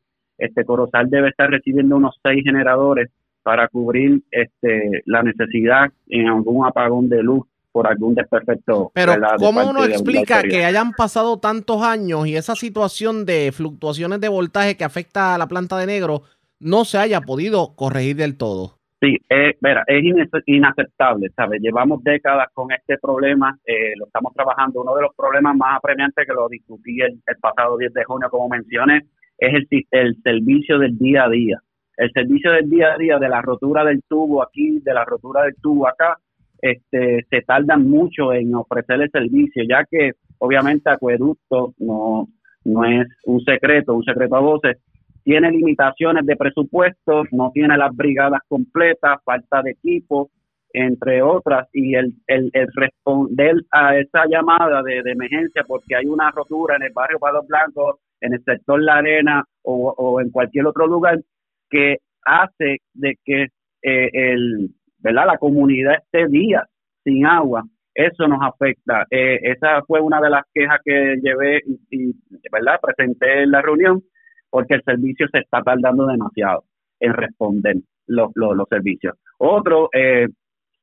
este Corozal debe estar recibiendo unos seis generadores para cubrir este, la necesidad en algún apagón de luz por algún desperfecto. Pero ¿cómo uno explica que hayan pasado tantos años y esa situación de fluctuaciones de voltaje que afecta a la planta de negro no se haya podido corregir del todo? Sí, eh, es inaceptable, ¿sabes? Llevamos décadas con este problema, eh, lo estamos trabajando. Uno de los problemas más apremiantes que lo discutí el, pasado 10 de junio, como mencioné, es el, el servicio del día a día. El servicio del día a día de la rotura del tubo aquí, de la rotura del tubo acá, este, se tardan mucho en ofrecer el servicio, ya que obviamente acueducto no, no es un secreto, un secreto a voces, tiene limitaciones de presupuesto, no tiene las brigadas completas, falta de equipo, entre otras, y el, el, responder a esa llamada de, emergencia porque hay una rotura en el barrio Palo Blanco, en el sector La Arena o, o en cualquier otro lugar, que hace de que eh, el, ¿verdad? La comunidad esté días sin agua, eso nos afecta. Eh, esa fue una de las quejas que llevé y, ¿verdad? Presenté en la reunión porque el servicio se está tardando demasiado en responder los, los, servicios. Otro, eh,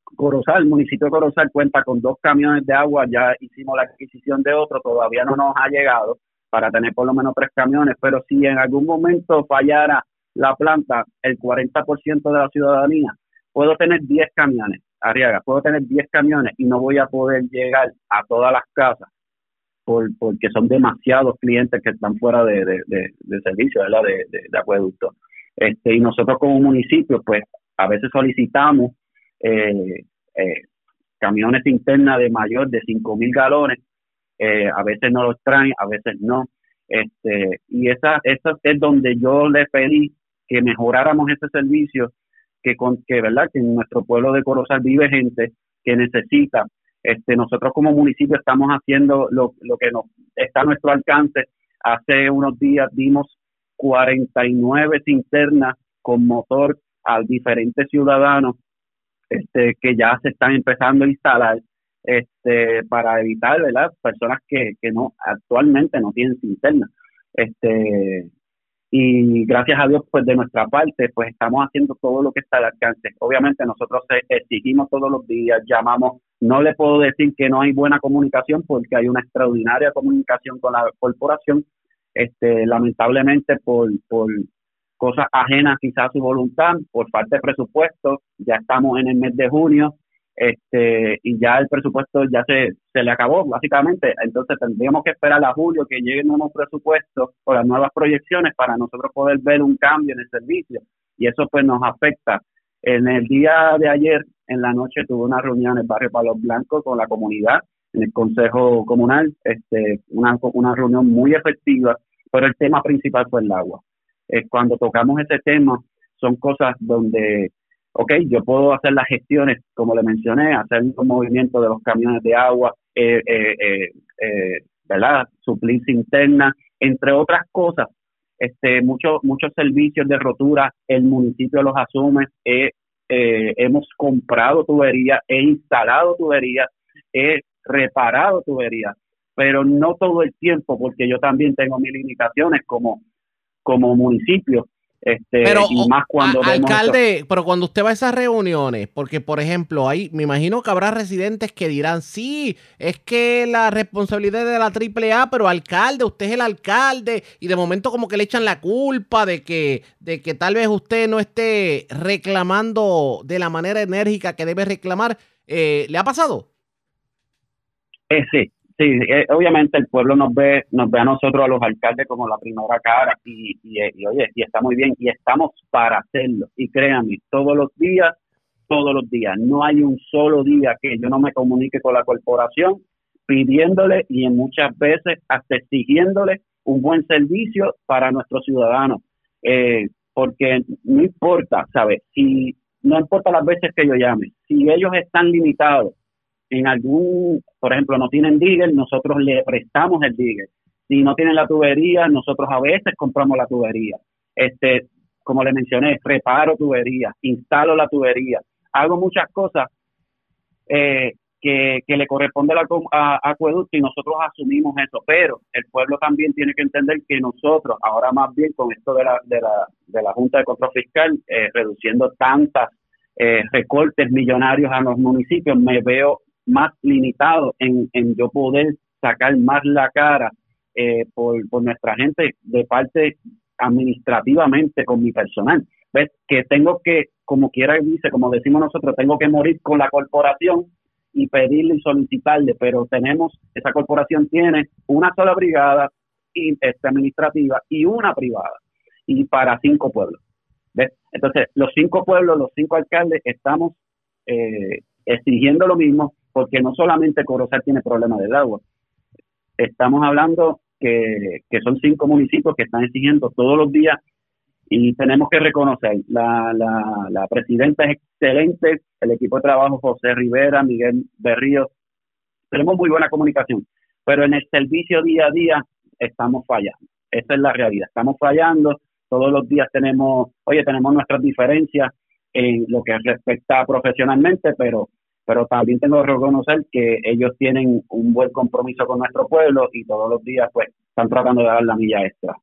Corozal, el municipio de Corozal cuenta con dos camiones de agua, ya hicimos la adquisición de otro, todavía no nos ha llegado para tener por lo menos tres camiones, pero si en algún momento fallara la planta, el 40% de la ciudadanía puedo tener 10 camiones, Arriaga, puedo tener 10 camiones y no voy a poder llegar a todas las casas por, porque son demasiados clientes que están fuera de, de, servicio, ¿verdad? De, acueducto. Este, y nosotros como municipio, pues a veces solicitamos eh, eh, camiones internas de mayor de 5 mil galones, eh, a veces no los traen, a veces no. Este, y esa, esa es donde yo le pedí que mejoráramos ese servicio que, con, que, ¿verdad? que en nuestro pueblo de Corozal vive gente que necesita. Este, nosotros como municipio estamos haciendo lo, lo que nos está a nuestro alcance. Hace unos días dimos 49 cisternas con motor a diferentes ciudadanos este, que ya se están empezando a instalar este, para evitar, ¿verdad? Personas que, que no actualmente no tienen cisterna. Este, y gracias a Dios pues de nuestra parte pues estamos haciendo todo lo que está al alcance obviamente nosotros exigimos todos los días llamamos no le puedo decir que no hay buena comunicación porque hay una extraordinaria comunicación con la corporación este lamentablemente por por cosas ajenas quizás a su voluntad por falta de presupuesto ya estamos en el mes de junio este y ya el presupuesto ya se, se le acabó básicamente. Entonces tendríamos que esperar a julio que lleguen nuevos presupuestos o las nuevas proyecciones para nosotros poder ver un cambio en el servicio. Y eso pues nos afecta. En el día de ayer en la noche tuve una reunión en el barrio Palos Blancos con la comunidad en el consejo comunal este una, una reunión muy efectiva pero el tema principal fue el agua. Cuando tocamos ese tema son cosas donde ok, yo puedo hacer las gestiones, como le mencioné, hacer un movimiento de los camiones de agua, eh, eh, eh, eh ¿verdad? Suplir interna, entre otras cosas. Este, muchos muchos servicios de rotura, el municipio los asume, hemos comprado tuberías, he instalado tuberías, he reparado tuberías, pero no todo el tiempo, porque yo también tengo mis limitaciones como, como municipio Este, pero, y más cuando alcalde, pero cuando usted va a esas reuniones, porque por ejemplo, ahí me imagino que habrá residentes que dirán, sí, es que la responsabilidad es de la AAA, pero alcalde, usted es el alcalde, y de momento como que le echan la culpa de que, de que tal vez usted no esté reclamando de la manera enérgica que debe reclamar. Eh, ¿Le ha pasado? Eh, sí, Sí, eh, obviamente el pueblo nos ve, nos ve a nosotros, a los alcaldes, como la primera cara y, y, oye, y está muy bien y estamos para hacerlo. Y créanme, todos los días, todos los días, no hay un solo día que yo no me comunique con la corporación pidiéndole y en muchas veces hasta exigiéndole un buen servicio para nuestros ciudadanos. Eh, porque no importa, ¿sabes? Si no importa las veces que yo llame, si ellos están limitados en algún, por ejemplo, no tienen digger, nosotros le prestamos el digger. Si no tienen la tubería, nosotros a veces compramos la tubería. Este, como le mencioné, reparo tubería, instalo la tubería, hago muchas cosas eh, que, le corresponde a, a, Acueducto y nosotros asumimos eso, pero el pueblo también tiene que entender que nosotros, ahora más bien con esto de la, de la, de la Junta de Control Fiscal, eh, reduciendo tantas eh, recortes millonarios a los municipios, me veo más limitado en, en yo poder sacar más la cara eh, por, por nuestra gente de parte administrativamente con mi personal. ¿Ves? Que tengo que, como quiera dice, como decimos nosotros, tengo que morir con la corporación y pedirle y solicitarle, pero tenemos, esa corporación tiene una sola brigada este, administrativa y una privada, y para cinco pueblos. ¿Ves? Entonces, los cinco pueblos, los cinco alcaldes, estamos eh, exigiendo lo mismo, porque no solamente Corozal tiene problemas del agua, estamos hablando que, son cinco municipios que están exigiendo todos los días y tenemos que reconocer, la, la, presidenta es excelente, el equipo de trabajo José Rivera, Miguel Berrío, tenemos muy buena comunicación, pero en el servicio día a día estamos fallando, esa es la realidad, estamos fallando, todos los días tenemos, oye, tenemos nuestras diferencias en lo que respecta profesionalmente, pero pero también tengo que reconocer que ellos tienen un buen compromiso con nuestro pueblo y todos los días pues están tratando de dar la milla extra.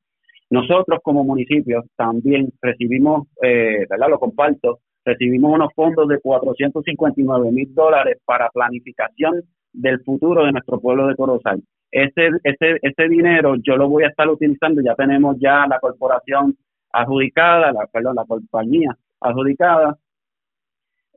Nosotros como municipio también recibimos, eh, ¿verdad? Lo comparto, recibimos unos fondos de 459 mil dólares para planificación del futuro de nuestro pueblo de Corozal. Ese, ese, ese dinero yo lo voy a estar utilizando, ya tenemos ya la corporación adjudicada, la, perdón, la compañía adjudicada,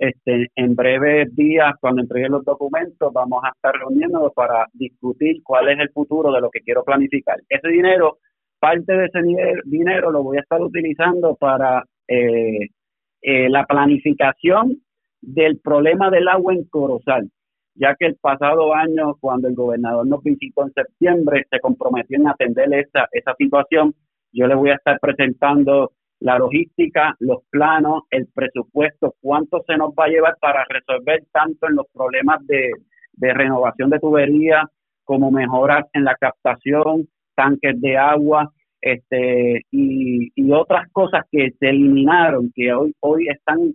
este, en breves días, cuando entregue los documentos, vamos a estar reuniéndonos para discutir cuál es el futuro de lo que quiero planificar. Ese dinero, parte de ese dinero lo voy a estar utilizando para eh, eh, la planificación del problema del agua en Corozal, ya que el pasado año, cuando el gobernador nos visitó en septiembre, se comprometió en atender esa, esa situación. Yo le voy a estar presentando la logística, los planos, el presupuesto, cuánto se nos va a llevar para resolver tanto en los problemas de, renovación de tuberías como mejoras en la captación, tanques de agua, este y, otras cosas que se eliminaron, que hoy, hoy están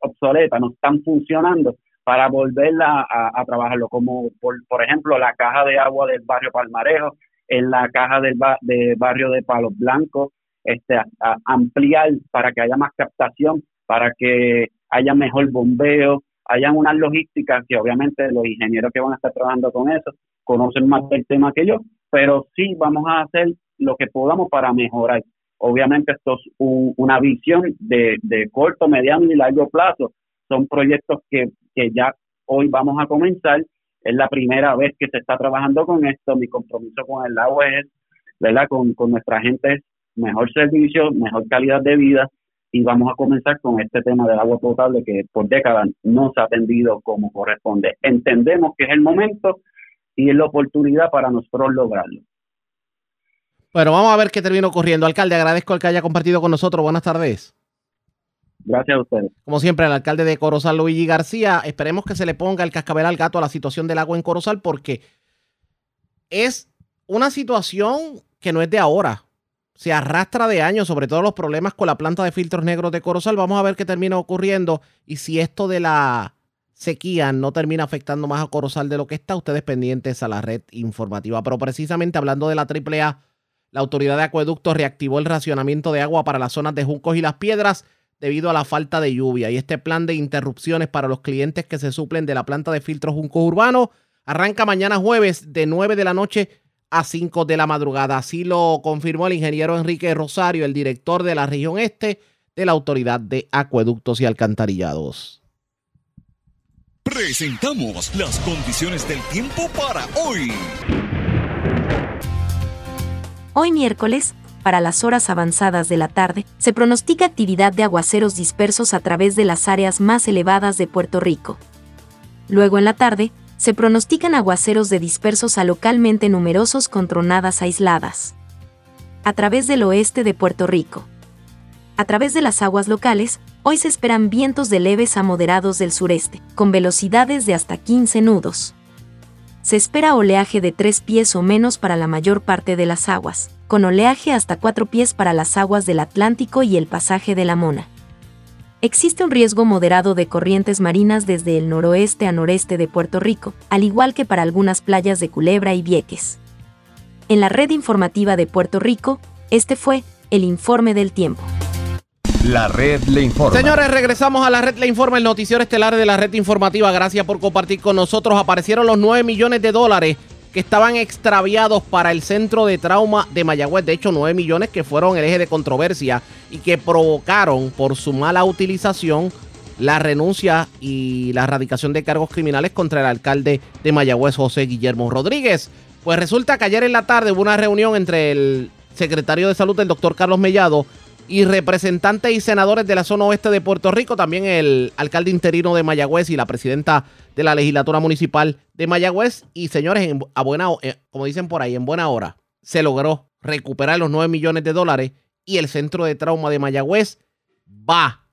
obsoletas, no están funcionando, para volverla a, trabajarlo, como por, por, ejemplo la caja de agua del barrio Palmarejo, en la caja del de barrio de Palos Blancos, este, ampliar para que haya más captación, para que haya mejor bombeo, hayan unas logísticas que obviamente los ingenieros que van a estar trabajando con eso conocen más del tema que yo, pero sí vamos a hacer lo que podamos para mejorar. Obviamente esto es una visión de, corto, mediano y largo plazo. Son proyectos que, que ya hoy vamos a comenzar. Es la primera vez que se está trabajando con esto. Mi compromiso con el agua es, ¿verdad? Con, con nuestra gente mejor servicio, mejor calidad de vida y vamos a comenzar con este tema del agua potable que por décadas no se ha atendido como corresponde. Entendemos que es el momento y es la oportunidad para nosotros lograrlo. Bueno, vamos a ver qué termina ocurriendo. Alcalde, agradezco el que haya compartido con nosotros. Buenas tardes. Gracias a ustedes. Como siempre, el alcalde de Corozal, Luigi García, esperemos que se le ponga el cascabel al gato a la situación del agua en Corozal porque es una situación que no es de ahora se arrastra de años, sobre todo los problemas con la planta de filtros negros de Corozal. Vamos a ver qué termina ocurriendo y si esto de la sequía no termina afectando más a Corozal de lo que está, ustedes pendientes a la red informativa. Pero precisamente hablando de la AAA, la autoridad de acueductos reactivó el racionamiento de agua para las zonas de Juncos y Las Piedras debido a la falta de lluvia. Y este plan de interrupciones para los clientes que se suplen de la planta de filtros Juncos Urbanos arranca mañana jueves de 9 de la noche a 5 de la madrugada. Así lo confirmó el ingeniero Enrique Rosario, el director de la región este de la Autoridad de Acueductos y Alcantarillados. Presentamos las condiciones del tiempo para hoy. Hoy miércoles, para las horas avanzadas de la tarde, se pronostica actividad de aguaceros dispersos a través de las áreas más elevadas de Puerto Rico. Luego en la tarde, se pronostican aguaceros de dispersos a localmente numerosos con tronadas aisladas. A través del oeste de Puerto Rico. A través de las aguas locales, hoy se esperan vientos de leves a moderados del sureste, con velocidades de hasta 15 nudos. Se espera oleaje de 3 pies o menos para la mayor parte de las aguas, con oleaje hasta 4 pies para las aguas del Atlántico y el pasaje de la Mona. Existe un riesgo moderado de corrientes marinas desde el noroeste a noreste de Puerto Rico, al igual que para algunas playas de Culebra y Vieques. En la red informativa de Puerto Rico, este fue el informe del tiempo. La red le informa. Señores, regresamos a la red le informa, el noticiero estelar de la red informativa. Gracias por compartir con nosotros. Aparecieron los 9 millones de dólares que estaban extraviados para el centro de trauma de Mayagüez. De hecho, 9 millones que fueron el eje de controversia y que provocaron por su mala utilización la renuncia y la erradicación de cargos criminales contra el alcalde de Mayagüez, José Guillermo Rodríguez. Pues resulta que ayer en la tarde hubo una reunión entre el secretario de salud, el doctor Carlos Mellado, y representantes y senadores de la zona oeste de Puerto Rico, también el alcalde interino de Mayagüez y la presidenta de la legislatura municipal de Mayagüez. Y señores, a buena, eh, como dicen por ahí, en buena hora, se logró recuperar los 9 millones de dólares y el centro de trauma de Mayagüez va,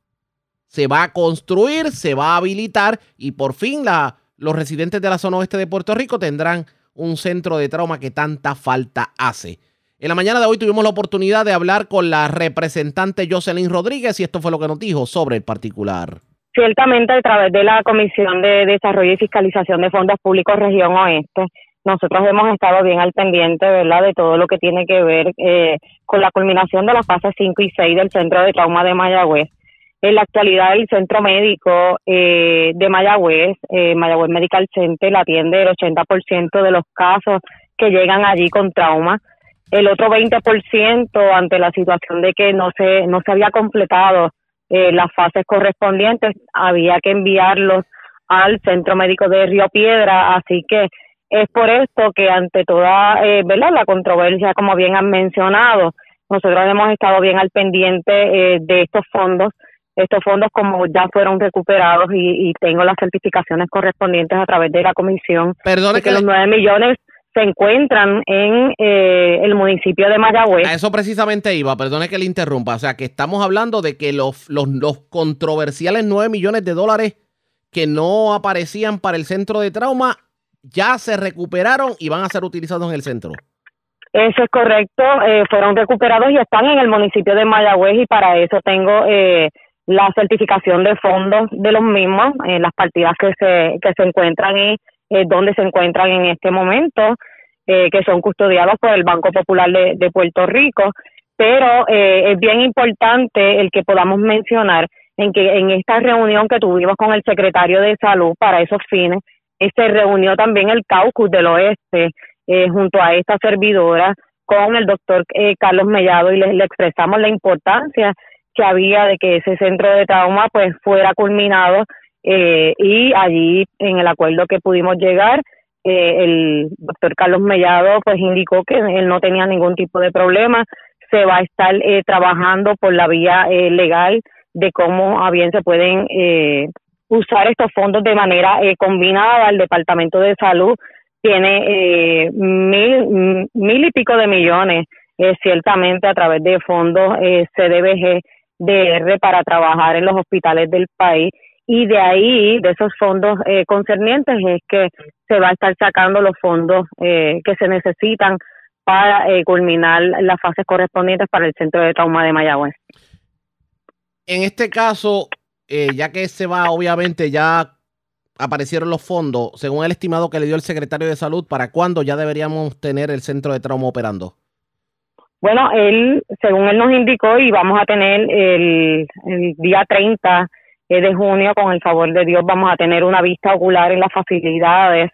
se va a construir, se va a habilitar y por fin los residentes de la zona oeste de Puerto Rico tendrán un centro de trauma que tanta falta hace. En la mañana de hoy tuvimos la oportunidad de hablar con la representante Jocelyn Rodríguez y esto fue lo que nos dijo sobre el particular. Ciertamente, a través de la Comisión de Desarrollo y Fiscalización de Fondos Públicos Región Oeste, nosotros hemos estado bien al pendiente, ¿verdad?, de todo lo que tiene que ver eh, con la culminación de las fases 5 y 6 del Centro de Trauma de Mayagüez. En la actualidad, el Centro Médico eh, de Mayagüez, eh, Mayagüez Medical Center, atiende el 80% de los casos que llegan allí con trauma el otro 20% ante la situación de que no se no se había completado eh, las fases correspondientes había que enviarlos al centro médico de Río Piedra así que es por esto que ante toda eh, ¿verdad? la controversia como bien han mencionado nosotros hemos estado bien al pendiente eh, de estos fondos estos fondos como ya fueron recuperados y, tengo las certificaciones correspondientes a través de la comisión Perdone que, los nueve millones se encuentran en eh, el municipio de Mayagüez. A eso precisamente iba, perdone que le interrumpa. O sea, que estamos hablando de que los, los, los controversiales 9 millones de dólares que no aparecían para el centro de trauma ya se recuperaron y van a ser utilizados en el centro. Eso es correcto, eh, fueron recuperados y están en el municipio de Mayagüez y para eso tengo eh, la certificación de fondos de los mismos, en las partidas que se, que se encuentran y eh, donde se encuentran en este momento, eh, que son custodiados por el Banco Popular de, Puerto Rico. Pero eh, es bien importante el que podamos mencionar en que en esta reunión que tuvimos con el secretario de Salud para esos fines, se reunió también el caucus del oeste junto a esta servidora con el doctor Carlos Mellado y le, le expresamos la importancia que había de que ese centro de trauma pues fuera culminado eh, y allí en el acuerdo que pudimos llegar eh, el doctor Carlos Mellado pues indicó que él no tenía ningún tipo de problema. Se va a estar eh, trabajando por la vía legal de cómo a bien se pueden usar estos fondos de manera combinada. El departamento de salud tiene mil mil y pico de millones ciertamente a través de fondos CDBG DR para trabajar en los hospitales del país y de ahí, de esos fondos eh, concernientes, es que se va a estar sacando los fondos eh, que se necesitan para eh, culminar las fases correspondientes para el Centro de Trauma de Mayagüez. En este caso, ya que se va, obviamente ya aparecieron los fondos, según el estimado que le dio el secretario de Salud, ¿para cuándo ya deberíamos tener el Centro de Trauma operando? Bueno, él, según él nos indicó, y vamos a tener el, el día 30 de junio, con el favor de Dios, vamos a tener una vista ocular en las facilidades,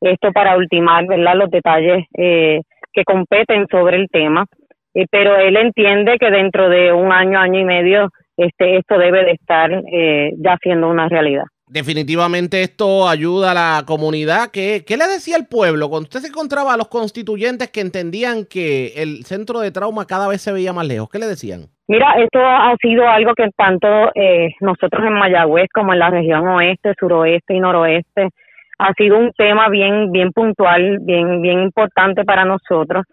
esto para ultimar, ¿verdad?, los detalles eh, que competen sobre el tema, eh, pero él entiende que dentro de un año, año y medio, este, esto debe de estar eh, ya siendo una realidad. Definitivamente esto ayuda a la comunidad. ¿Qué, ¿Qué, le decía el pueblo cuando usted se encontraba a los constituyentes que entendían que el centro de trauma cada vez se veía más lejos? ¿Qué le decían? Mira, esto ha sido algo que tanto eh, nosotros en Mayagüez como en la región oeste, suroeste y noroeste ha sido un tema bien bien puntual, bien bien importante para nosotros.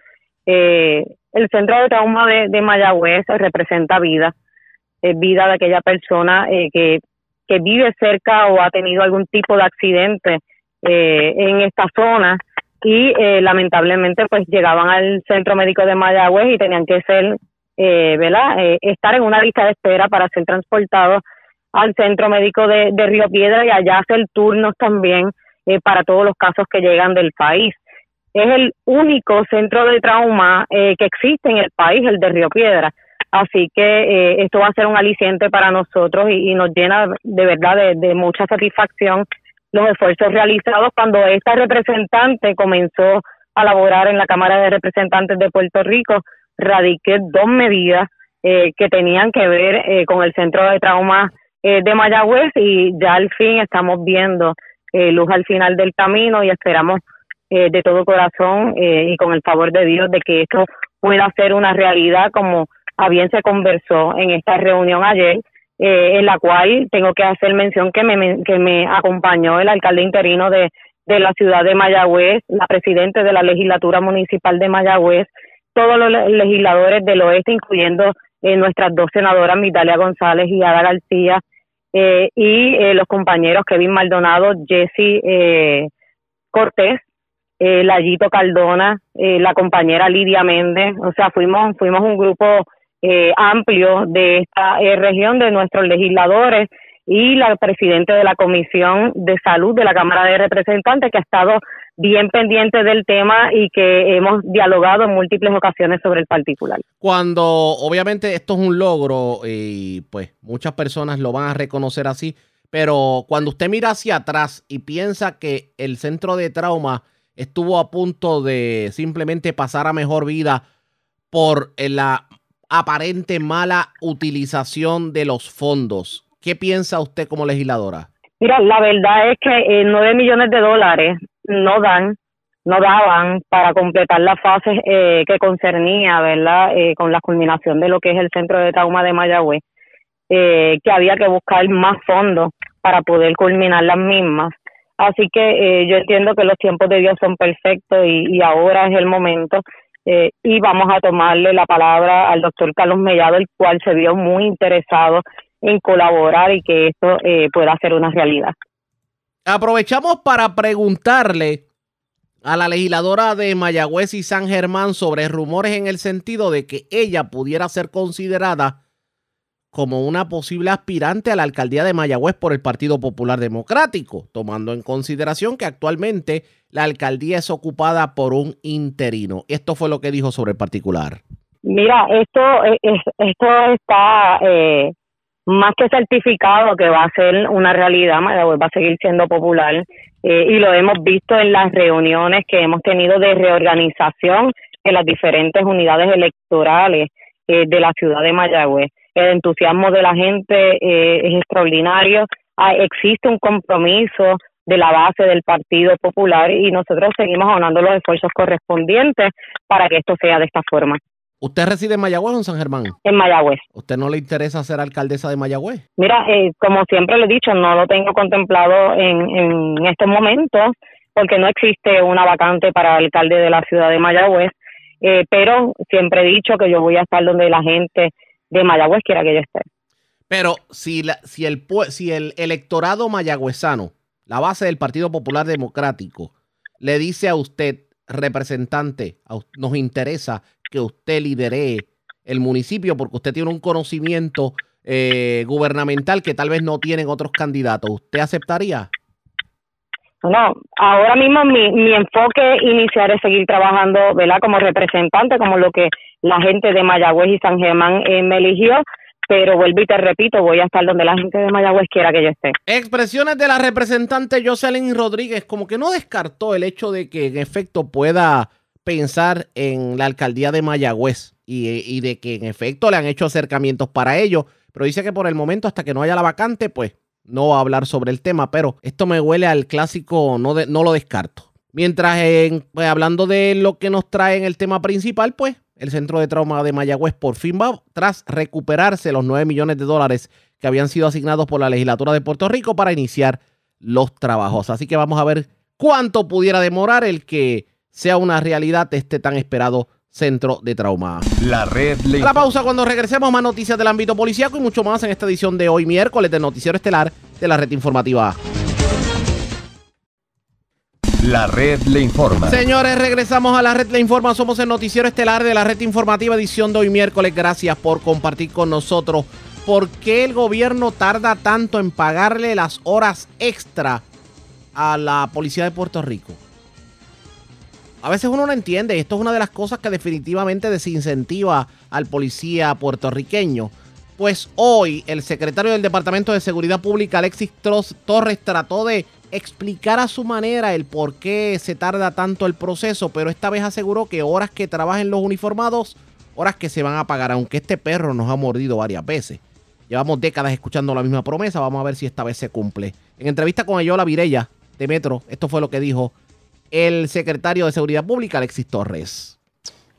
Eh, el centro de trauma de, Mayagüez representa vida, vida de aquella persona eh, que que vive cerca o ha tenido algún tipo de accidente eh, en esta zona y eh, lamentablemente pues llegaban al centro médico de Mayagüez y tenían que ser, eh, ¿verdad? Eh, estar en una lista de espera para ser transportados al centro médico de, de Río Piedra y allá hacer turnos también para todos los casos que llegan del país. Es el único centro de trauma que existe en el país, el de Río Piedra. Así que eh, esto va a ser un aliciente para nosotros y, nos llena de verdad de, mucha satisfacción los esfuerzos realizados cuando esta representante comenzó a laborar en la Cámara de Representantes de Puerto Rico, radiqué dos medidas eh, que tenían que ver eh, con el Centro de Trauma de Mayagüez y ya al fin estamos viendo luz al final del camino y esperamos de todo corazón y con el favor de Dios de que esto pueda ser una realidad como a bien se conversó en esta reunión ayer, eh, en la cual tengo que hacer mención que me, que me acompañó el alcalde interino de, de la ciudad de Mayagüez, la presidenta de la legislatura municipal de Mayagüez, todos los legisladores del oeste, incluyendo eh, nuestras dos senadoras, Mitalia González y Ada García, eh, y eh, los compañeros Kevin Maldonado, Jesse eh, Cortés, eh, Layito Caldona, eh, la compañera Lidia Méndez, o sea, fuimos, fuimos un grupo amplio de esta región, de nuestros legisladores y la presidenta de la Comisión de Salud de la Cámara de Representantes, que ha estado bien pendiente del tema y que hemos dialogado en múltiples ocasiones sobre el particular. Cuando obviamente esto es un logro y pues muchas personas lo van a reconocer así, pero cuando usted mira hacia atrás y piensa que el centro de trauma estuvo a punto de simplemente pasar a mejor vida por la aparente mala utilización de los fondos. ¿Qué piensa usted como legisladora? Mira, la verdad es que eh, 9 millones de dólares no dan, no daban para completar la fase eh, que concernía, ¿verdad? Eh, con la culminación de lo que es el centro de trauma de Mayagüez, eh, que había que buscar más fondos para poder culminar las mismas. Así que eh, yo entiendo que los tiempos de Dios son perfectos y, ahora es el momento eh, y vamos a tomarle la palabra al doctor Carlos Mellado, el cual se vio muy interesado en colaborar y que esto eh, pueda ser una realidad. Aprovechamos para preguntarle a la legisladora de Mayagüez y San Germán sobre rumores en el sentido de que ella pudiera ser considerada como una posible aspirante a la alcaldía de Mayagüez por el Partido Popular Democrático, tomando en consideración que actualmente la alcaldía es ocupada por un interino. Esto fue lo que dijo sobre el particular. Mira, esto, esto está eh, más que certificado que va a ser una realidad, Mayagüez va a seguir siendo popular eh, y lo hemos visto en las reuniones que hemos tenido de reorganización en las diferentes unidades electorales eh, de la ciudad de Mayagüez el entusiasmo de la gente eh, es extraordinario, ah, existe un compromiso de la base del Partido Popular y nosotros seguimos honrando los esfuerzos correspondientes para que esto sea de esta forma. ¿Usted reside en Mayagüez o en San Germán? En Mayagüez. ¿Usted no le interesa ser alcaldesa de Mayagüez? Mira, eh, como siempre le he dicho, no lo tengo contemplado en, en estos momentos porque no existe una vacante para alcalde de la ciudad de Mayagüez, eh, pero siempre he dicho que yo voy a estar donde la gente de Mayagüez quiera que yo esté. Pero si, la, si, el, si el electorado mayagüezano, la base del Partido Popular Democrático, le dice a usted, representante, nos interesa que usted lidere el municipio porque usted tiene un conocimiento eh, gubernamental que tal vez no tienen otros candidatos, ¿usted aceptaría? No, ahora mismo mi, mi enfoque inicial es seguir trabajando, ¿verdad? Como representante, como lo que la gente de Mayagüez y San Germán eh, me eligió, pero vuelvo y te repito, voy a estar donde la gente de Mayagüez quiera que yo esté. Expresiones de la representante Jocelyn Rodríguez, como que no descartó el hecho de que en efecto pueda pensar en la alcaldía de Mayagüez y, de que en efecto le han hecho acercamientos para ello, pero dice que por el momento, hasta que no haya la vacante, pues no va a hablar sobre el tema, pero esto me huele al clásico, no, no lo descarto. Mientras, en, pues, hablando de lo que nos trae en el tema principal, pues el Centro de Trauma de Mayagüez por fin va tras recuperarse los 9 millones de dólares que habían sido asignados por la legislatura de Puerto Rico para iniciar los trabajos. Así que vamos a ver cuánto pudiera demorar el que sea una realidad este tan esperado Centro de Trauma. La red La pausa cuando regresemos más noticias del ámbito policíaco y mucho más en esta edición de hoy miércoles del noticiero estelar de la red informativa. La red le informa. Señores, regresamos a la red le informa. Somos el noticiero estelar de la red informativa edición de hoy miércoles. Gracias por compartir con nosotros. ¿Por qué el gobierno tarda tanto en pagarle las horas extra a la policía de Puerto Rico? A veces uno no entiende. Esto es una de las cosas que definitivamente desincentiva al policía puertorriqueño. Pues hoy el secretario del Departamento de Seguridad Pública, Alexis Torres, trató de explicar a su manera el por qué se tarda tanto el proceso, pero esta vez aseguró que horas que trabajen los uniformados, horas que se van a pagar, aunque este perro nos ha mordido varias veces. Llevamos décadas escuchando la misma promesa, vamos a ver si esta vez se cumple. En entrevista con Ayola Virella de Metro, esto fue lo que dijo el secretario de Seguridad Pública, Alexis Torres.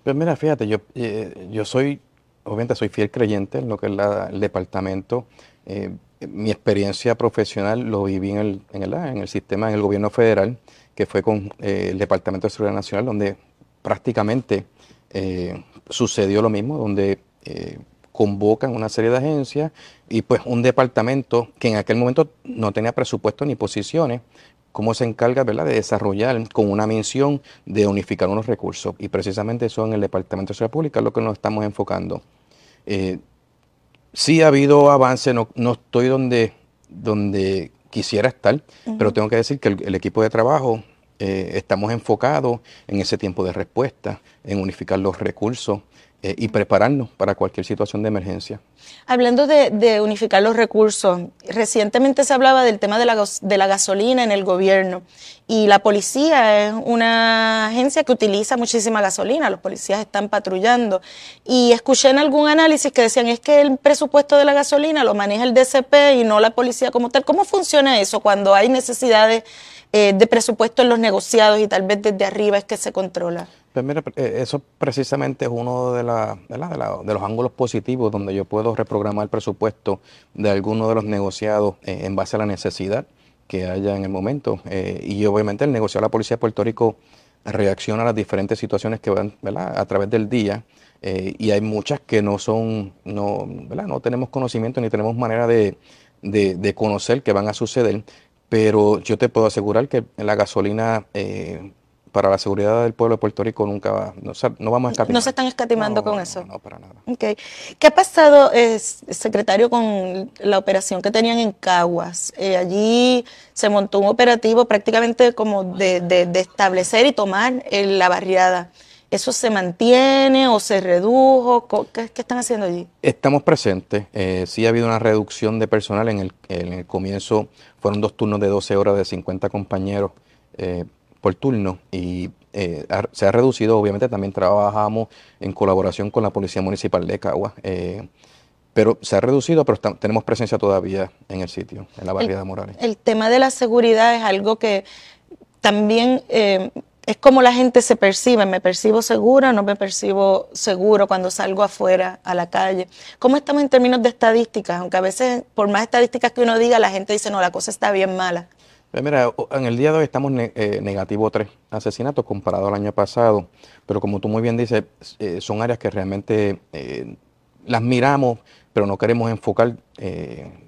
Pues mira, fíjate, yo, eh, yo soy, obviamente soy fiel creyente en lo que es el departamento. Eh, mi experiencia profesional lo viví en el, en el, sistema, en el gobierno federal, que fue con eh, el Departamento de Seguridad Nacional, donde prácticamente sucedió lo mismo, donde convocan una serie de agencias y pues un departamento que en aquel momento no tenía presupuesto ni posiciones, cómo se encarga ¿verdad? de desarrollar con una misión de unificar unos recursos. Y precisamente eso en el Departamento de Seguridad Pública es lo que nos estamos enfocando. Eh, sí ha habido avance, no, estoy donde, donde quisiera estar, pero tengo que decir que el, equipo de trabajo eh, estamos enfocados en ese tiempo de respuesta, en unificar los recursos, eh, y prepararnos para cualquier situación de emergencia. Hablando de, unificar los recursos, recientemente se hablaba del tema de la, de la gasolina en el gobierno y la policía es una agencia que utiliza muchísima gasolina, los policías están patrullando y escuché en algún análisis que decían es que el presupuesto de la gasolina lo maneja el DCP y no la policía como tal. ¿Cómo funciona eso cuando hay necesidades eh, de presupuesto en los negociados y tal vez desde arriba es que se controla? Pues mira, eh, eso precisamente es uno de, de, los ángulos positivos donde yo puedo reprogramar el presupuesto de alguno de los negociados eh, en base a la necesidad que haya en el momento. Eh, y obviamente el negociado de la Policía de Puerto Rico reacciona a las diferentes situaciones que van a través del día. y hay muchas que no son, no, no tenemos conocimiento ni tenemos manera de, de, conocer que van a suceder. Pero yo te puedo asegurar que la gasolina para la seguridad del pueblo de Puerto Rico nunca va, no, no vamos a escatimar. No se están escatimando con eso. No, para nada. Okay. ¿Qué ha pasado, secretario, con la operación que tenían en Caguas? Eh, allí se montó un operativo prácticamente como de, establecer y tomar eh, la barriada. ¿Eso se mantiene o se redujo? ¿Qué, están haciendo allí? Estamos presentes. Eh, sí ha habido una reducción de personal. En el, en el comienzo fueron dos turnos de 12 horas de 50 compañeros. Eh, por turno y eh, se ha reducido. Obviamente también trabajamos en colaboración con la Policía Municipal de Cagua. Eh, pero se ha reducido, pero tenemos presencia todavía en el sitio, en la barriada Morales. El tema de la seguridad es algo que también eh, es como la gente se percibe. Me percibo segura, no me percibo seguro cuando salgo afuera a la calle. ¿Cómo estamos en términos de estadísticas? Aunque a veces, por más estadísticas que uno diga, la gente dice, no, la cosa está bien mala. Pues mira, en el día de hoy estamos eh, negativo tres asesinatos comparado al año pasado, pero como tú muy bien dices, eh, son áreas que realmente eh, las miramos, pero no queremos enfocar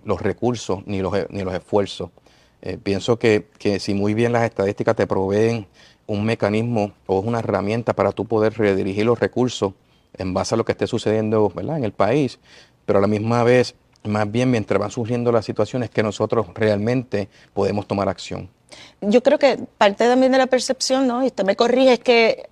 los recursos ni los, ni los esfuerzos. pienso que, que, si muy bien las estadísticas te proveen un mecanismo o una herramienta para tú poder redirigir los recursos en base a lo que esté sucediendo ¿verdad? en el país, pero a la misma vez más bien mientras van surgiendo las situaciones que nosotros realmente podemos tomar acción. Yo creo que parte también de la percepción, ¿no? Y usted me corrige, es que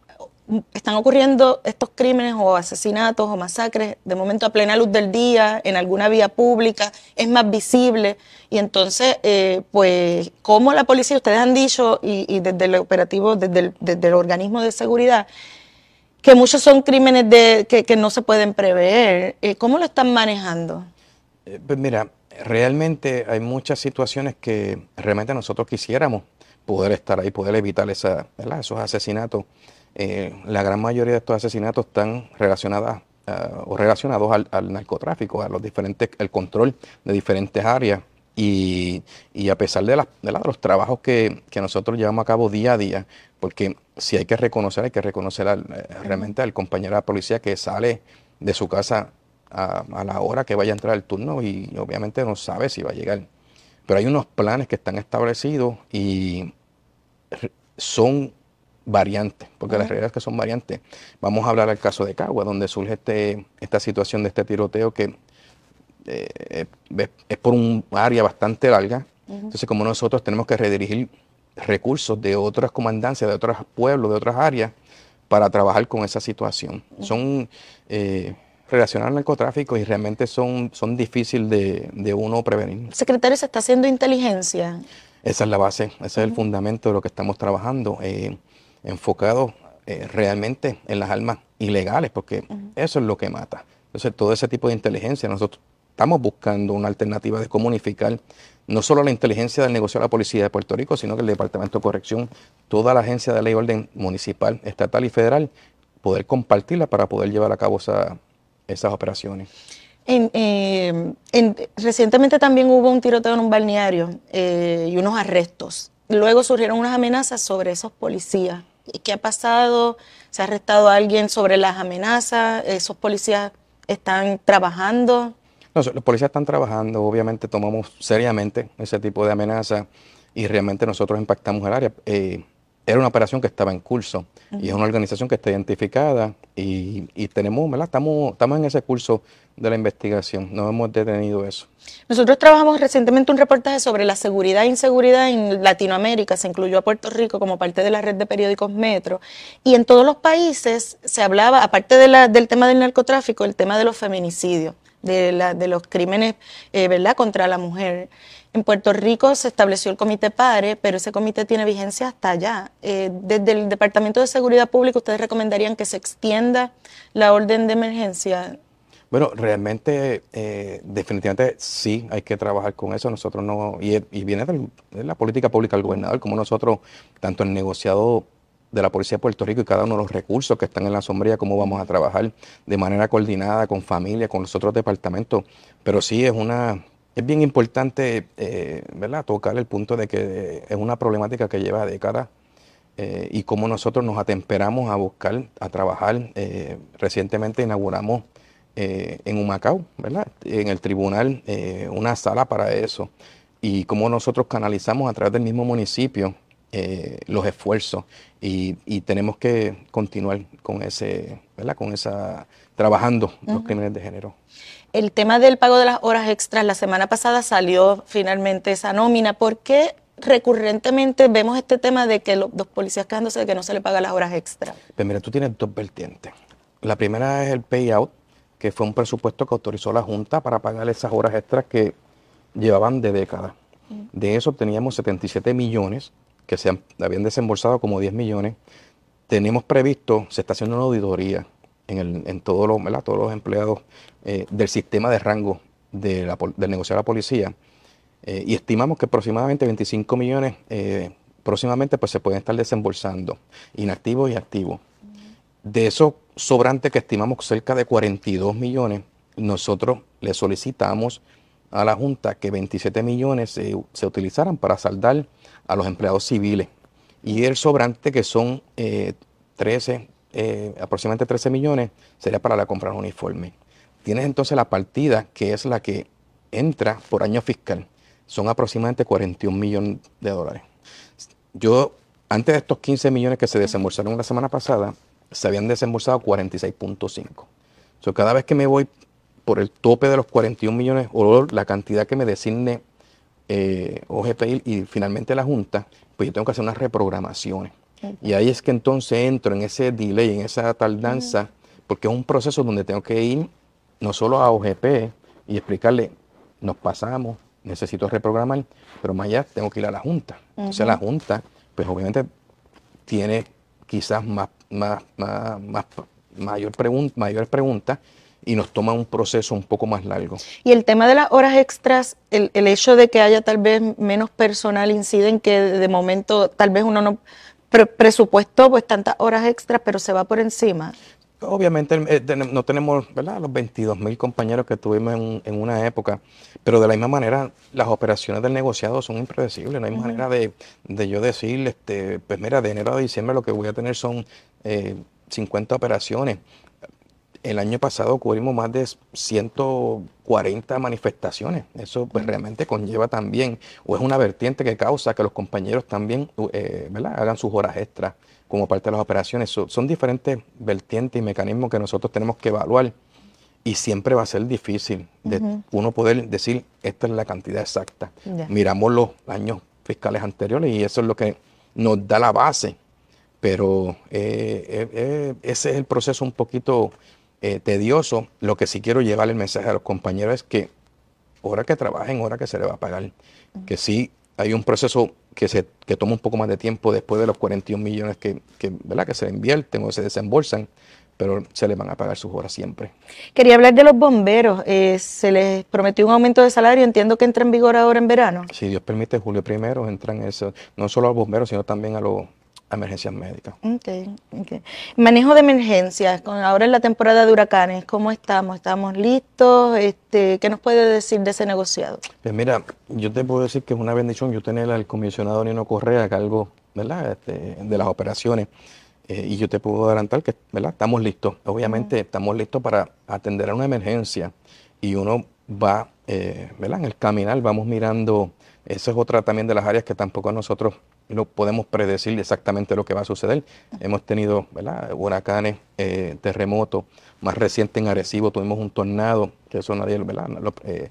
están ocurriendo estos crímenes o asesinatos o masacres de momento a plena luz del día, en alguna vía pública, es más visible. Y entonces, eh, pues, como la policía, ustedes han dicho, y, desde el operativo, desde el, organismo de seguridad, que muchos son crímenes de, que, no se pueden prever. Eh, ¿Cómo lo están manejando? Eh, pues mira, realmente hay muchas situaciones que realmente nosotros quisiéramos poder estar ahí, poder evitar esa, esos asesinatos. Eh, la gran mayoría de estos asesinatos están relacionadas ah, o relacionados al, narcotráfico, a los diferentes, el control de diferentes áreas. Y, a pesar de, de, los trabajos que, nosotros llevamos a cabo día a día, porque si hay que reconocer, hay que reconocer al, eh, realmente al compañero de la policía que sale de su casa a, a, la hora que vaya a entrar el turno y obviamente no sabe si va a llegar. Pero hay unos planes que están establecidos y son variantes, porque la realidad es que son variantes. Vamos a hablar del caso de Cagua, donde surge este, esta situación de este tiroteo que eh, es por un área bastante larga. Entonces, como nosotros tenemos que redirigir recursos de otras comandancias, de otros pueblos, de otras áreas, para trabajar con esa situación. Son eh, relacionados al narcotráfico y realmente son, son difíciles de, de uno prevenir. Secretario, ¿se está haciendo inteligencia? Esa es la base, ese es el fundamento de lo que estamos trabajando. Eh, enfocado eh, realmente en las armas ilegales, porque eso es lo que mata. Entonces, todo ese tipo de inteligencia, nosotros estamos buscando una alternativa de cómo unificar no solo la inteligencia del negocio de la Policía de Puerto Rico, sino que el Departamento de Corrección, toda la agencia de ley y orden municipal, estatal y federal, poder compartirla para poder llevar a cabo esas operaciones. Eh, recientemente también hubo un tiroteo en un balneario eh, y unos arrestos. Luego surgieron unas amenazas sobre esos policías. ¿Qué ha pasado? ¿Se ha arrestado a alguien sobre las amenazas? ¿Esos policías están trabajando? No, los policías están trabajando, obviamente tomamos seriamente ese tipo de amenazas y realmente nosotros impactamos el área. Eh, era una operación que estaba en curso y es una organización que está identificada y, y tenemos, ¿verdad? Estamos, estamos en ese curso de la investigación, no hemos detenido eso. Nosotros trabajamos recientemente un reportaje sobre la seguridad e inseguridad en Latinoamérica, se incluyó a Puerto Rico como parte de la red de periódicos Metro, y en todos los países se hablaba, aparte de la, del tema del narcotráfico, el tema de los feminicidios, de, la, de los crímenes eh, ¿verdad? contra la mujer. En Puerto Rico se estableció el Comité PARE, pero ese comité tiene vigencia hasta allá. Eh, desde el Departamento de Seguridad Pública, ¿ustedes recomendarían que se extienda la orden de emergencia? Bueno, realmente, eh, definitivamente sí hay que trabajar con eso. Nosotros no, y, viene de la política pública del gobernador, como nosotros, tanto el negociado de la Policía de Puerto Rico y cada uno de los recursos que están en la sombría, cómo vamos a trabajar de manera coordinada con familia, con los otros departamentos. Pero sí es una, es bien importante, eh, ¿verdad?, tocar el punto de que es una problemática que lleva décadas eh, y cómo nosotros nos atemperamos a buscar, a trabajar. Eh, recientemente inauguramos en Humacao, ¿verdad?, en el tribunal, una sala para eso. Y cómo nosotros canalizamos a través del mismo municipio los esfuerzos y, y, tenemos que continuar con ese, ¿verdad?, con esa, trabajando los crímenes de género el tema del pago de las horas extras, la semana pasada salió finalmente esa nómina. ¿Por qué recurrentemente vemos este tema de que los, policías quejándose de que no se le paga las horas extras? Pues mira, tú tienes dos vertientes. La primera es el payout, que fue un presupuesto que autorizó la Junta para pagar esas horas extras que llevaban de décadas. Mm. De eso teníamos 77 millones, que se habían desembolsado como 10 millones. Tenemos previsto, se está haciendo una auditoría en, el, en todos, los, todos los empleados eh, del sistema de rango de la, del negocio de la policía. Eh, y estimamos que aproximadamente 25 millones eh, próximamente pues, se pueden estar desembolsando, inactivos y activos. De esos sobrantes que estimamos cerca de 42 millones, nosotros le solicitamos a la Junta que 27 millones se, se utilizaran para saldar a los empleados civiles. Y el sobrante, que son 13, aproximadamente 13 millones, sería para la compra de uniforme. Tienes entonces la partida que es la que entra por año fiscal. Son aproximadamente 41 millones de dólares. Yo, antes de estos 15 millones que se desembolsaron la semana pasada, se habían desembolsado 46.5. So, cada vez que me voy por el tope de los 41 millones o la cantidad que me designe eh, OGP y finalmente la Junta, pues yo tengo que hacer unas reprogramaciones. Y ahí es que entonces entro en ese delay, en esa tardanza, porque es un proceso donde tengo que ir no solo a OGP y explicarle, nos pasamos, necesito reprogramar, pero más allá tengo que ir a la Junta. O sea, la Junta, pues obviamente tiene quizás más, más, más, más mayor pregunta, mayores preguntas y nos toma un proceso un poco más largo. Y el tema de las horas extras, el, el hecho de que haya tal vez menos personal incide en que de momento tal vez uno no presupuestó pues tantas horas extras, pero se va por encima. Obviamente eh, no tenemos ¿verdad? los 22 mil compañeros que tuvimos en, una época, pero de la misma manera las operaciones del negociado son impredecibles. No hay manera de, yo decir, este, pues mira, de enero a diciembre lo que voy a tener son 50 eh, operaciones. El año pasado cubrimos más de 140 manifestaciones. Eso pues realmente conlleva también, o es una vertiente que causa que los compañeros también eh, hagan sus horas extras como parte de las operaciones. son diferentes vertientes y mecanismos que nosotros tenemos que evaluar y siempre va a ser difícil de uno poder decir esta es la cantidad exacta. Miramos los años fiscales anteriores y eso es lo que nos da la base, pero eh, eh, eh, ese es el proceso un poquito tedioso. Lo que sí quiero llevar el mensaje a los compañeros es que hora que trabajen, hora que se le va a pagar, que sí hay un proceso que, se, que toma un poco más de tiempo después de los 41 millones que, que, ¿verdad? que se invierten o se desembolsan, pero se les van a pagar sus horas siempre. Quería hablar de los bomberos. Eh, se les prometió un aumento de salario, entiendo que entra en vigor ahora en verano. Si Dios permite, julio primero entran eso, no solo a los bomberos, sino también a los emergencias médicas. Okay, okay. Manejo de emergencias, con ahora en la temporada de huracanes, ¿cómo estamos? ¿Estamos listos? Este, ¿Qué nos puede decir de ese negociado? Pues mira, yo te puedo decir que es una bendición yo tener al comisionado Nino Correa a cargo ¿verdad? Este, de las operaciones. Eh, y yo te puedo adelantar que ¿verdad? estamos listos. Obviamente estamos listos para atender a una emergencia y uno va eh, ¿verdad? en el caminar, vamos mirando, eso es otra también de las áreas que tampoco nosotros no podemos predecir exactamente lo que va a suceder. Hemos tenido huracanes, eh, terremotos, más reciente en Arecibo tuvimos un tornado, que eso nadie, ¿verdad? Eh,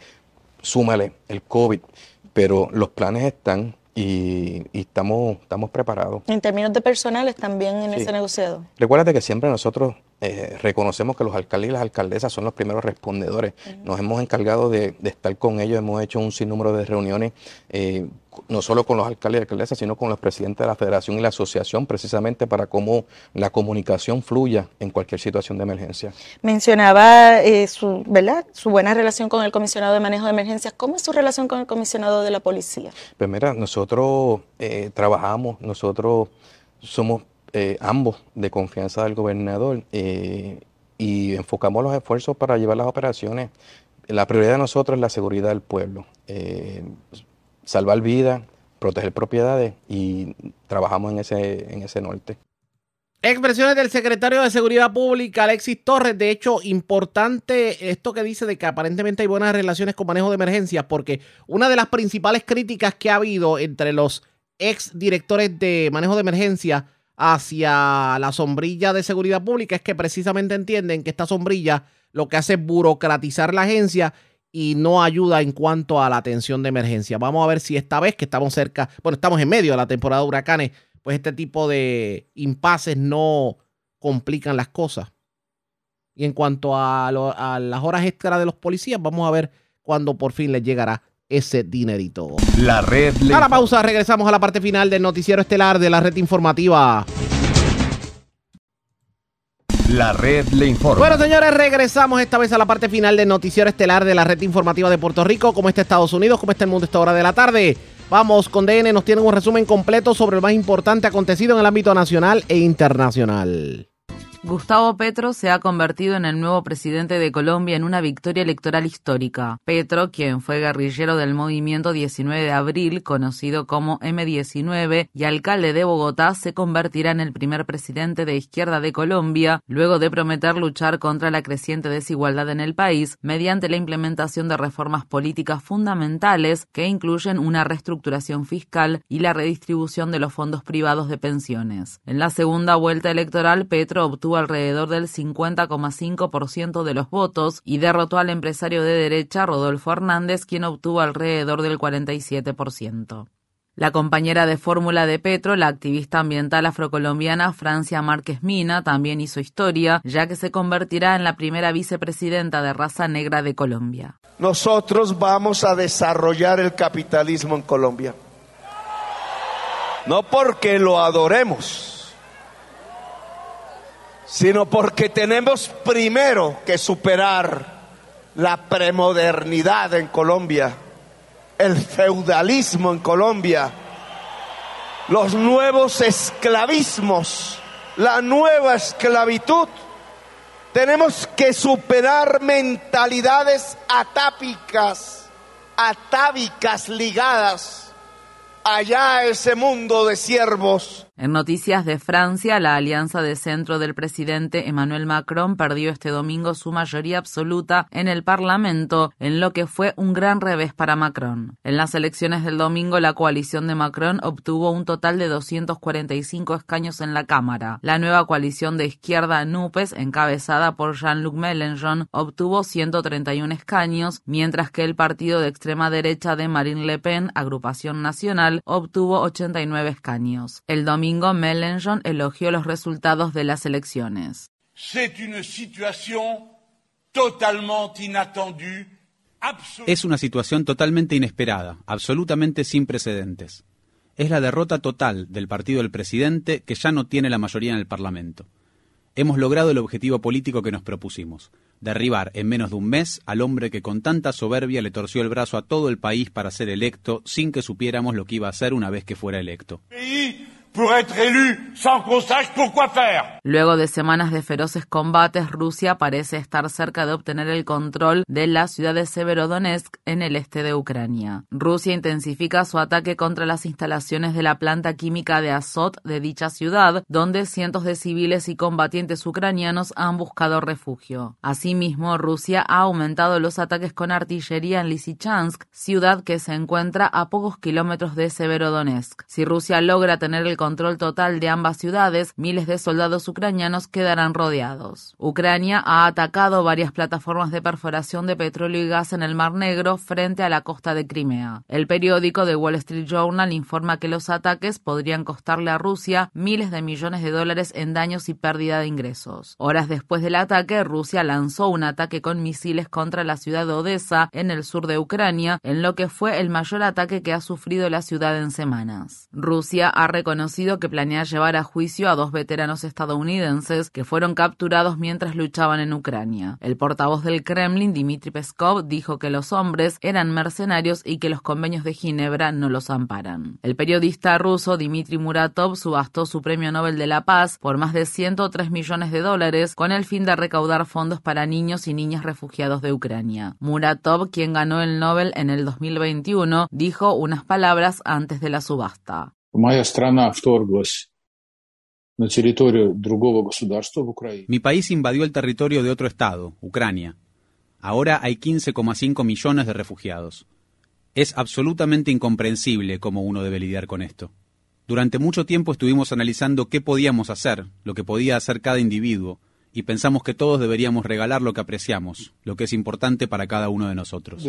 súmale el COVID, pero los planes están, y, estamos, estamos preparados. En términos de personales también en ese negociado. Recuérdate que siempre nosotros eh, reconocemos que los alcaldes y las alcaldesas son los primeros respondedores. Nos hemos encargado de, estar con ellos, hemos hecho un sinnúmero de reuniones, eh, no solo con los alcaldes y alcaldesas, sino con los presidentes de la federación y la asociación, precisamente para cómo la comunicación fluya en cualquier situación de emergencia. Mencionaba eh, su, ¿verdad? su buena relación con el comisionado de manejo de emergencias. ¿Cómo es su relación con el comisionado de la policía? Pues mira, nosotros trabajamos, nosotros somos eh, ambos de confianza del gobernador eh, y enfocamos los esfuerzos para llevar las operaciones. La prioridad de nosotros es la seguridad del pueblo, eh, salvar vidas, proteger propiedades y trabajamos en ese, en ese norte. Expresiones del secretario de Seguridad Pública, Alexis Torres. De hecho, importante esto que dice de que aparentemente hay buenas relaciones con manejo de emergencias, porque una de las principales críticas que ha habido entre los ex directores de manejo de emergencias hacia la sombrilla de seguridad pública es que precisamente entienden que esta sombrilla lo que hace es burocratizar la agencia y no ayuda en cuanto a la atención de emergencia. Vamos a ver si esta vez que estamos cerca, bueno, estamos en medio de la temporada de huracanes, pues este tipo de impases no complican las cosas. Y en cuanto a, las horas extra de los policías, vamos a ver cuándo por fin les llegará ese dinerito. La red. A la pausa, regresamos a la parte final del noticiero estelar de la red informativa. La red le informa. Bueno, señores, regresamos esta vez a la parte final del noticiero estelar de la red informativa de Puerto Rico. ¿Cómo está Estados Unidos? ¿Cómo está el mundo a esta hora de la tarde? Vamos con DN, nos tienen un resumen completo sobre lo más importante acontecido en el ámbito nacional e internacional. Gustavo Petro se ha convertido en el nuevo presidente de Colombia en una victoria electoral histórica. Petro, quien fue guerrillero del movimiento 19 de abril, conocido como M19, y alcalde de Bogotá, se convertirá en el primer presidente de izquierda de Colombia, luego de prometer luchar contra la creciente desigualdad en el país mediante la implementación de reformas políticas fundamentales que incluyen una reestructuración fiscal y la redistribución de los fondos privados de pensiones. En la segunda vuelta electoral, Petro obtuvo alrededor del 50,5% de los votos y derrotó al empresario de derecha Rodolfo Hernández, quien obtuvo alrededor del 47%. La compañera de fórmula de Petro, la activista ambiental afrocolombiana Francia Márquez Mina, también hizo historia, ya que se convertirá en la primera vicepresidenta de raza negra de Colombia. Nosotros vamos a desarrollar el capitalismo en Colombia. No porque lo adoremos, sino porque tenemos primero que superar la premodernidad en Colombia el feudalismo en Colombia, los nuevos esclavismos, la nueva esclavitud. Tenemos que superar mentalidades atápicas, atávicas ligadas allá a ese mundo de siervos en noticias de Francia, la alianza de centro del presidente Emmanuel Macron perdió este domingo su mayoría absoluta en el Parlamento, en lo que fue un gran revés para Macron. En las elecciones del domingo, la coalición de Macron obtuvo un total de 245 escaños en la Cámara. La nueva coalición de izquierda NUPES, encabezada por Jean-Luc Mélenchon, obtuvo 131 escaños, mientras que el partido de extrema derecha de Marine Le Pen, Agrupación Nacional, obtuvo 89 escaños. El domingo domingo, Mélenchon elogió los resultados de las elecciones. Es una situación totalmente inesperada, absolutamente sin precedentes. Es la derrota total del partido del presidente que ya no tiene la mayoría en el Parlamento. Hemos logrado el objetivo político que nos propusimos, derribar en menos de un mes al hombre que con tanta soberbia le torció el brazo a todo el país para ser electo sin que supiéramos lo que iba a hacer una vez que fuera electo. Luego de semanas de feroces combates, Rusia parece estar cerca de obtener el control de la ciudad de Severodonetsk en el este de Ucrania. Rusia intensifica su ataque contra las instalaciones de la planta química de Azot de dicha ciudad, donde cientos de civiles y combatientes ucranianos han buscado refugio. Asimismo, Rusia ha aumentado los ataques con artillería en Lysychansk, ciudad que se encuentra a pocos kilómetros de Severodonetsk. Si Rusia logra tener el control total de ambas ciudades, miles de soldados ucranianos quedarán rodeados. Ucrania ha atacado varias plataformas de perforación de petróleo y gas en el Mar Negro frente a la costa de Crimea. El periódico The Wall Street Journal informa que los ataques podrían costarle a Rusia miles de millones de dólares en daños y pérdida de ingresos. Horas después del ataque, Rusia lanzó un ataque con misiles contra la ciudad de Odessa en el sur de Ucrania, en lo que fue el mayor ataque que ha sufrido la ciudad en semanas. Rusia ha reconocido que planea llevar a juicio a dos veteranos estadounidenses que fueron capturados mientras luchaban en Ucrania. El portavoz del Kremlin, Dmitry Peskov, dijo que los hombres eran mercenarios y que los convenios de Ginebra no los amparan. El periodista ruso Dmitry Muratov subastó su premio Nobel de la Paz por más de 103 millones de dólares con el fin de recaudar fondos para niños y niñas refugiados de Ucrania. Muratov, quien ganó el Nobel en el 2021, dijo unas palabras antes de la subasta. Mi país invadió el territorio de otro estado, Ucrania. Ahora hay 15,5 millones de refugiados. Es absolutamente incomprensible cómo uno debe lidiar con esto. Durante mucho tiempo estuvimos analizando qué podíamos hacer, lo que podía hacer cada individuo, y pensamos que todos deberíamos regalar lo que apreciamos, lo que es importante para cada uno de nosotros.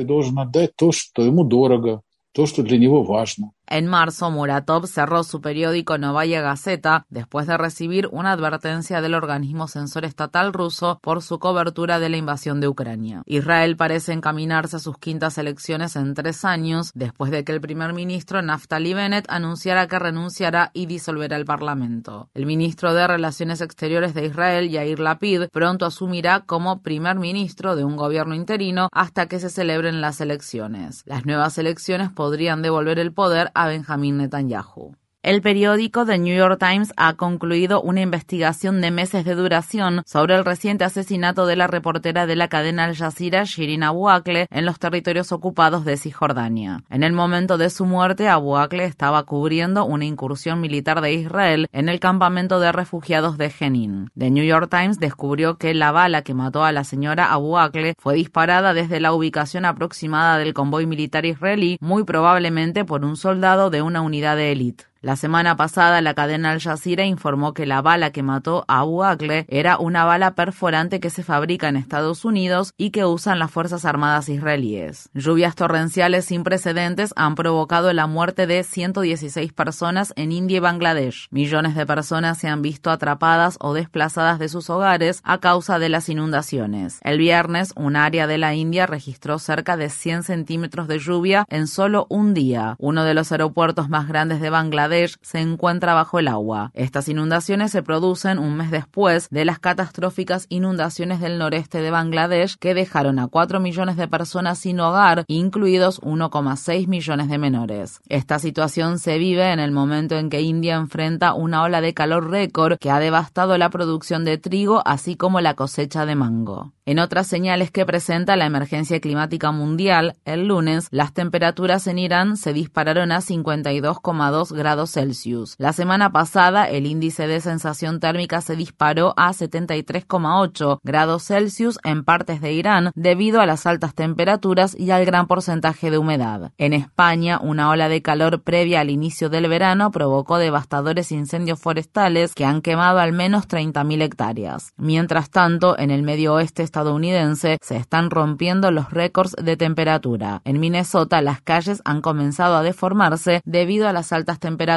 En marzo, Muratov cerró su periódico Novaya Gazeta después de recibir una advertencia del organismo censor estatal ruso por su cobertura de la invasión de Ucrania. Israel parece encaminarse a sus quintas elecciones en tres años después de que el primer ministro Naftali Bennett anunciara que renunciará y disolverá el parlamento. El ministro de Relaciones Exteriores de Israel, Yair Lapid, pronto asumirá como primer ministro de un gobierno interino hasta que se celebren las elecciones. Las nuevas elecciones podrían devolver el poder a Benjamín Netanyahu. El periódico The New York Times ha concluido una investigación de meses de duración sobre el reciente asesinato de la reportera de la cadena Al Jazeera, Shirin Abu Akleh, en los territorios ocupados de Cisjordania. En el momento de su muerte, Abu Akleh estaba cubriendo una incursión militar de Israel en el campamento de refugiados de Jenin. The New York Times descubrió que la bala que mató a la señora Abu Akleh fue disparada desde la ubicación aproximada del convoy militar israelí, muy probablemente por un soldado de una unidad de élite. La semana pasada, la cadena Al Jazeera informó que la bala que mató a Abu Akleh era una bala perforante que se fabrica en Estados Unidos y que usan las Fuerzas Armadas israelíes. Lluvias torrenciales sin precedentes han provocado la muerte de 116 personas en India y Bangladesh. Millones de personas se han visto atrapadas o desplazadas de sus hogares a causa de las inundaciones. El viernes, un área de la India registró cerca de 100 centímetros de lluvia en solo un día. Uno de los aeropuertos más grandes de Bangladesh se encuentra bajo el agua. Estas inundaciones se producen un mes después de las catastróficas inundaciones del noreste de Bangladesh que dejaron a 4 millones de personas sin hogar, incluidos 1,6 millones de menores. Esta situación se vive en el momento en que India enfrenta una ola de calor récord que ha devastado la producción de trigo así como la cosecha de mango. En otras señales que presenta la emergencia climática mundial, el lunes las temperaturas en Irán se dispararon a 52,2 grados Celsius. La semana pasada el índice de sensación térmica se disparó a 73,8 grados Celsius en partes de Irán debido a las altas temperaturas y al gran porcentaje de humedad. En España, una ola de calor previa al inicio del verano provocó devastadores incendios forestales que han quemado al menos 30.000 hectáreas. Mientras tanto, en el medio oeste estadounidense se están rompiendo los récords de temperatura. En Minnesota las calles han comenzado a deformarse debido a las altas temperaturas.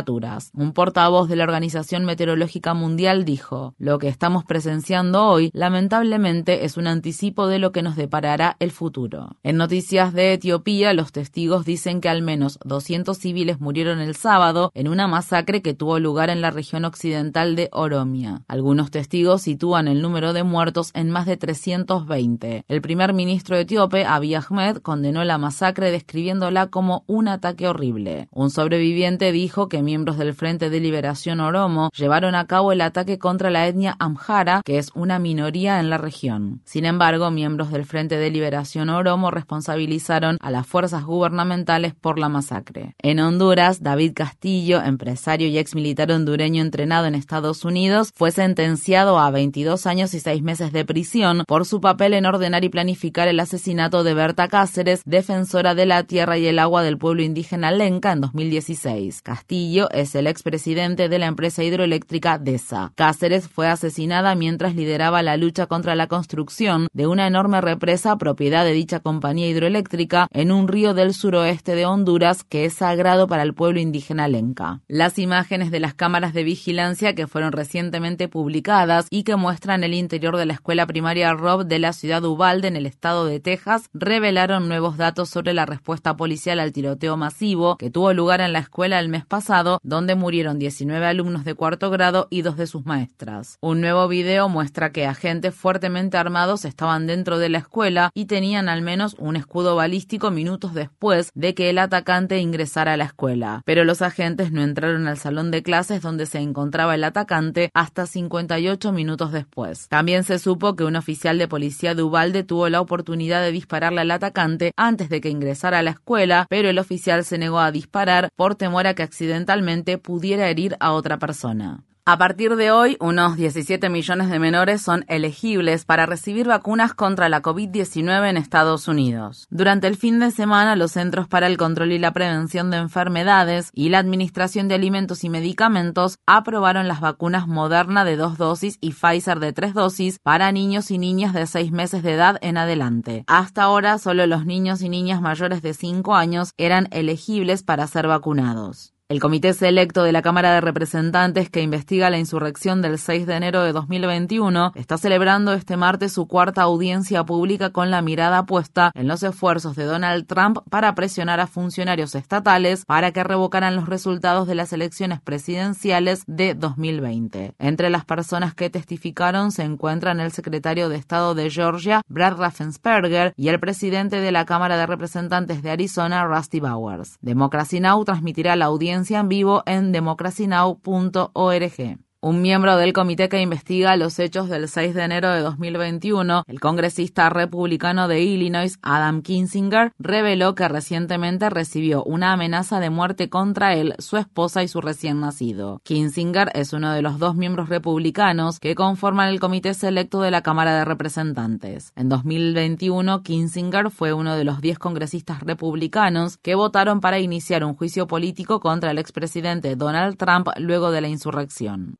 Un portavoz de la Organización Meteorológica Mundial dijo, lo que estamos presenciando hoy lamentablemente es un anticipo de lo que nos deparará el futuro. En noticias de Etiopía, los testigos dicen que al menos 200 civiles murieron el sábado en una masacre que tuvo lugar en la región occidental de Oromia. Algunos testigos sitúan el número de muertos en más de 300 el primer ministro etíope, Abiy Ahmed, condenó la masacre describiéndola como un ataque horrible. Un sobreviviente dijo que miembros del Frente de Liberación Oromo llevaron a cabo el ataque contra la etnia Amhara, que es una minoría en la región. Sin embargo, miembros del Frente de Liberación Oromo responsabilizaron a las fuerzas gubernamentales por la masacre. En Honduras, David Castillo, empresario y ex militar hondureño entrenado en Estados Unidos, fue sentenciado a 22 años y 6 meses de prisión por su papel en ordenar y planificar el asesinato de Berta Cáceres, defensora de la tierra y el agua del pueblo indígena Lenca en 2016. Castillo es el expresidente de la empresa hidroeléctrica DESA. Cáceres fue asesinada mientras lideraba la lucha contra la construcción de una enorme represa propiedad de dicha compañía hidroeléctrica en un río del suroeste de Honduras que es sagrado para el pueblo indígena Lenca. Las imágenes de las cámaras de vigilancia que fueron recientemente publicadas y que muestran el interior de la escuela primaria Rob de la ciudad de Uvalde, en el estado de Texas, revelaron nuevos datos sobre la respuesta policial al tiroteo masivo que tuvo lugar en la escuela el mes pasado, donde murieron 19 alumnos de cuarto grado y dos de sus maestras. Un nuevo video muestra que agentes fuertemente armados estaban dentro de la escuela y tenían al menos un escudo balístico minutos después de que el atacante ingresara a la escuela. Pero los agentes no entraron al salón de clases donde se encontraba el atacante hasta 58 minutos después. También se supo que un oficial de policía de Ubalde tuvo la oportunidad de dispararle al atacante antes de que ingresara a la escuela, pero el oficial se negó a disparar por temor a que pudiera herir a otra persona. A partir de hoy, unos 17 millones de menores son elegibles para recibir vacunas contra la COVID-19 en Estados Unidos. Durante el fin de semana, los Centros para el Control y la Prevención de Enfermedades y la Administración de Alimentos y Medicamentos aprobaron las vacunas Moderna de dos dosis y Pfizer de tres dosis para niños y niñas de seis meses de edad en adelante. Hasta ahora, solo los niños y niñas mayores de 5 años eran elegibles para ser vacunados. El Comité Selecto de la Cámara de Representantes que investiga la insurrección del 6 de enero de 2021 está celebrando este martes su cuarta audiencia pública con la mirada puesta en los esfuerzos de Donald Trump para presionar a funcionarios estatales para que revocaran los resultados de las elecciones presidenciales de 2020. Entre las personas que testificaron se encuentran el secretario de Estado de Georgia, Brad Raffensperger, y el presidente de la Cámara de Representantes de Arizona, Rusty Bowers. Democracy Now! transmitirá la en vivo en democracynow.org. Un miembro del comité que investiga los hechos del 6 de enero de 2021, el congresista republicano de Illinois, Adam Kinzinger, reveló que recientemente recibió una amenaza de muerte contra él, su esposa y su recién nacido. Kinzinger es uno de los dos miembros republicanos que conforman el comité selecto de la Cámara de Representantes. En 2021, Kinzinger fue uno de los 10 congresistas republicanos que votaron para iniciar un juicio político contra el expresidente Donald Trump luego de la insurrección.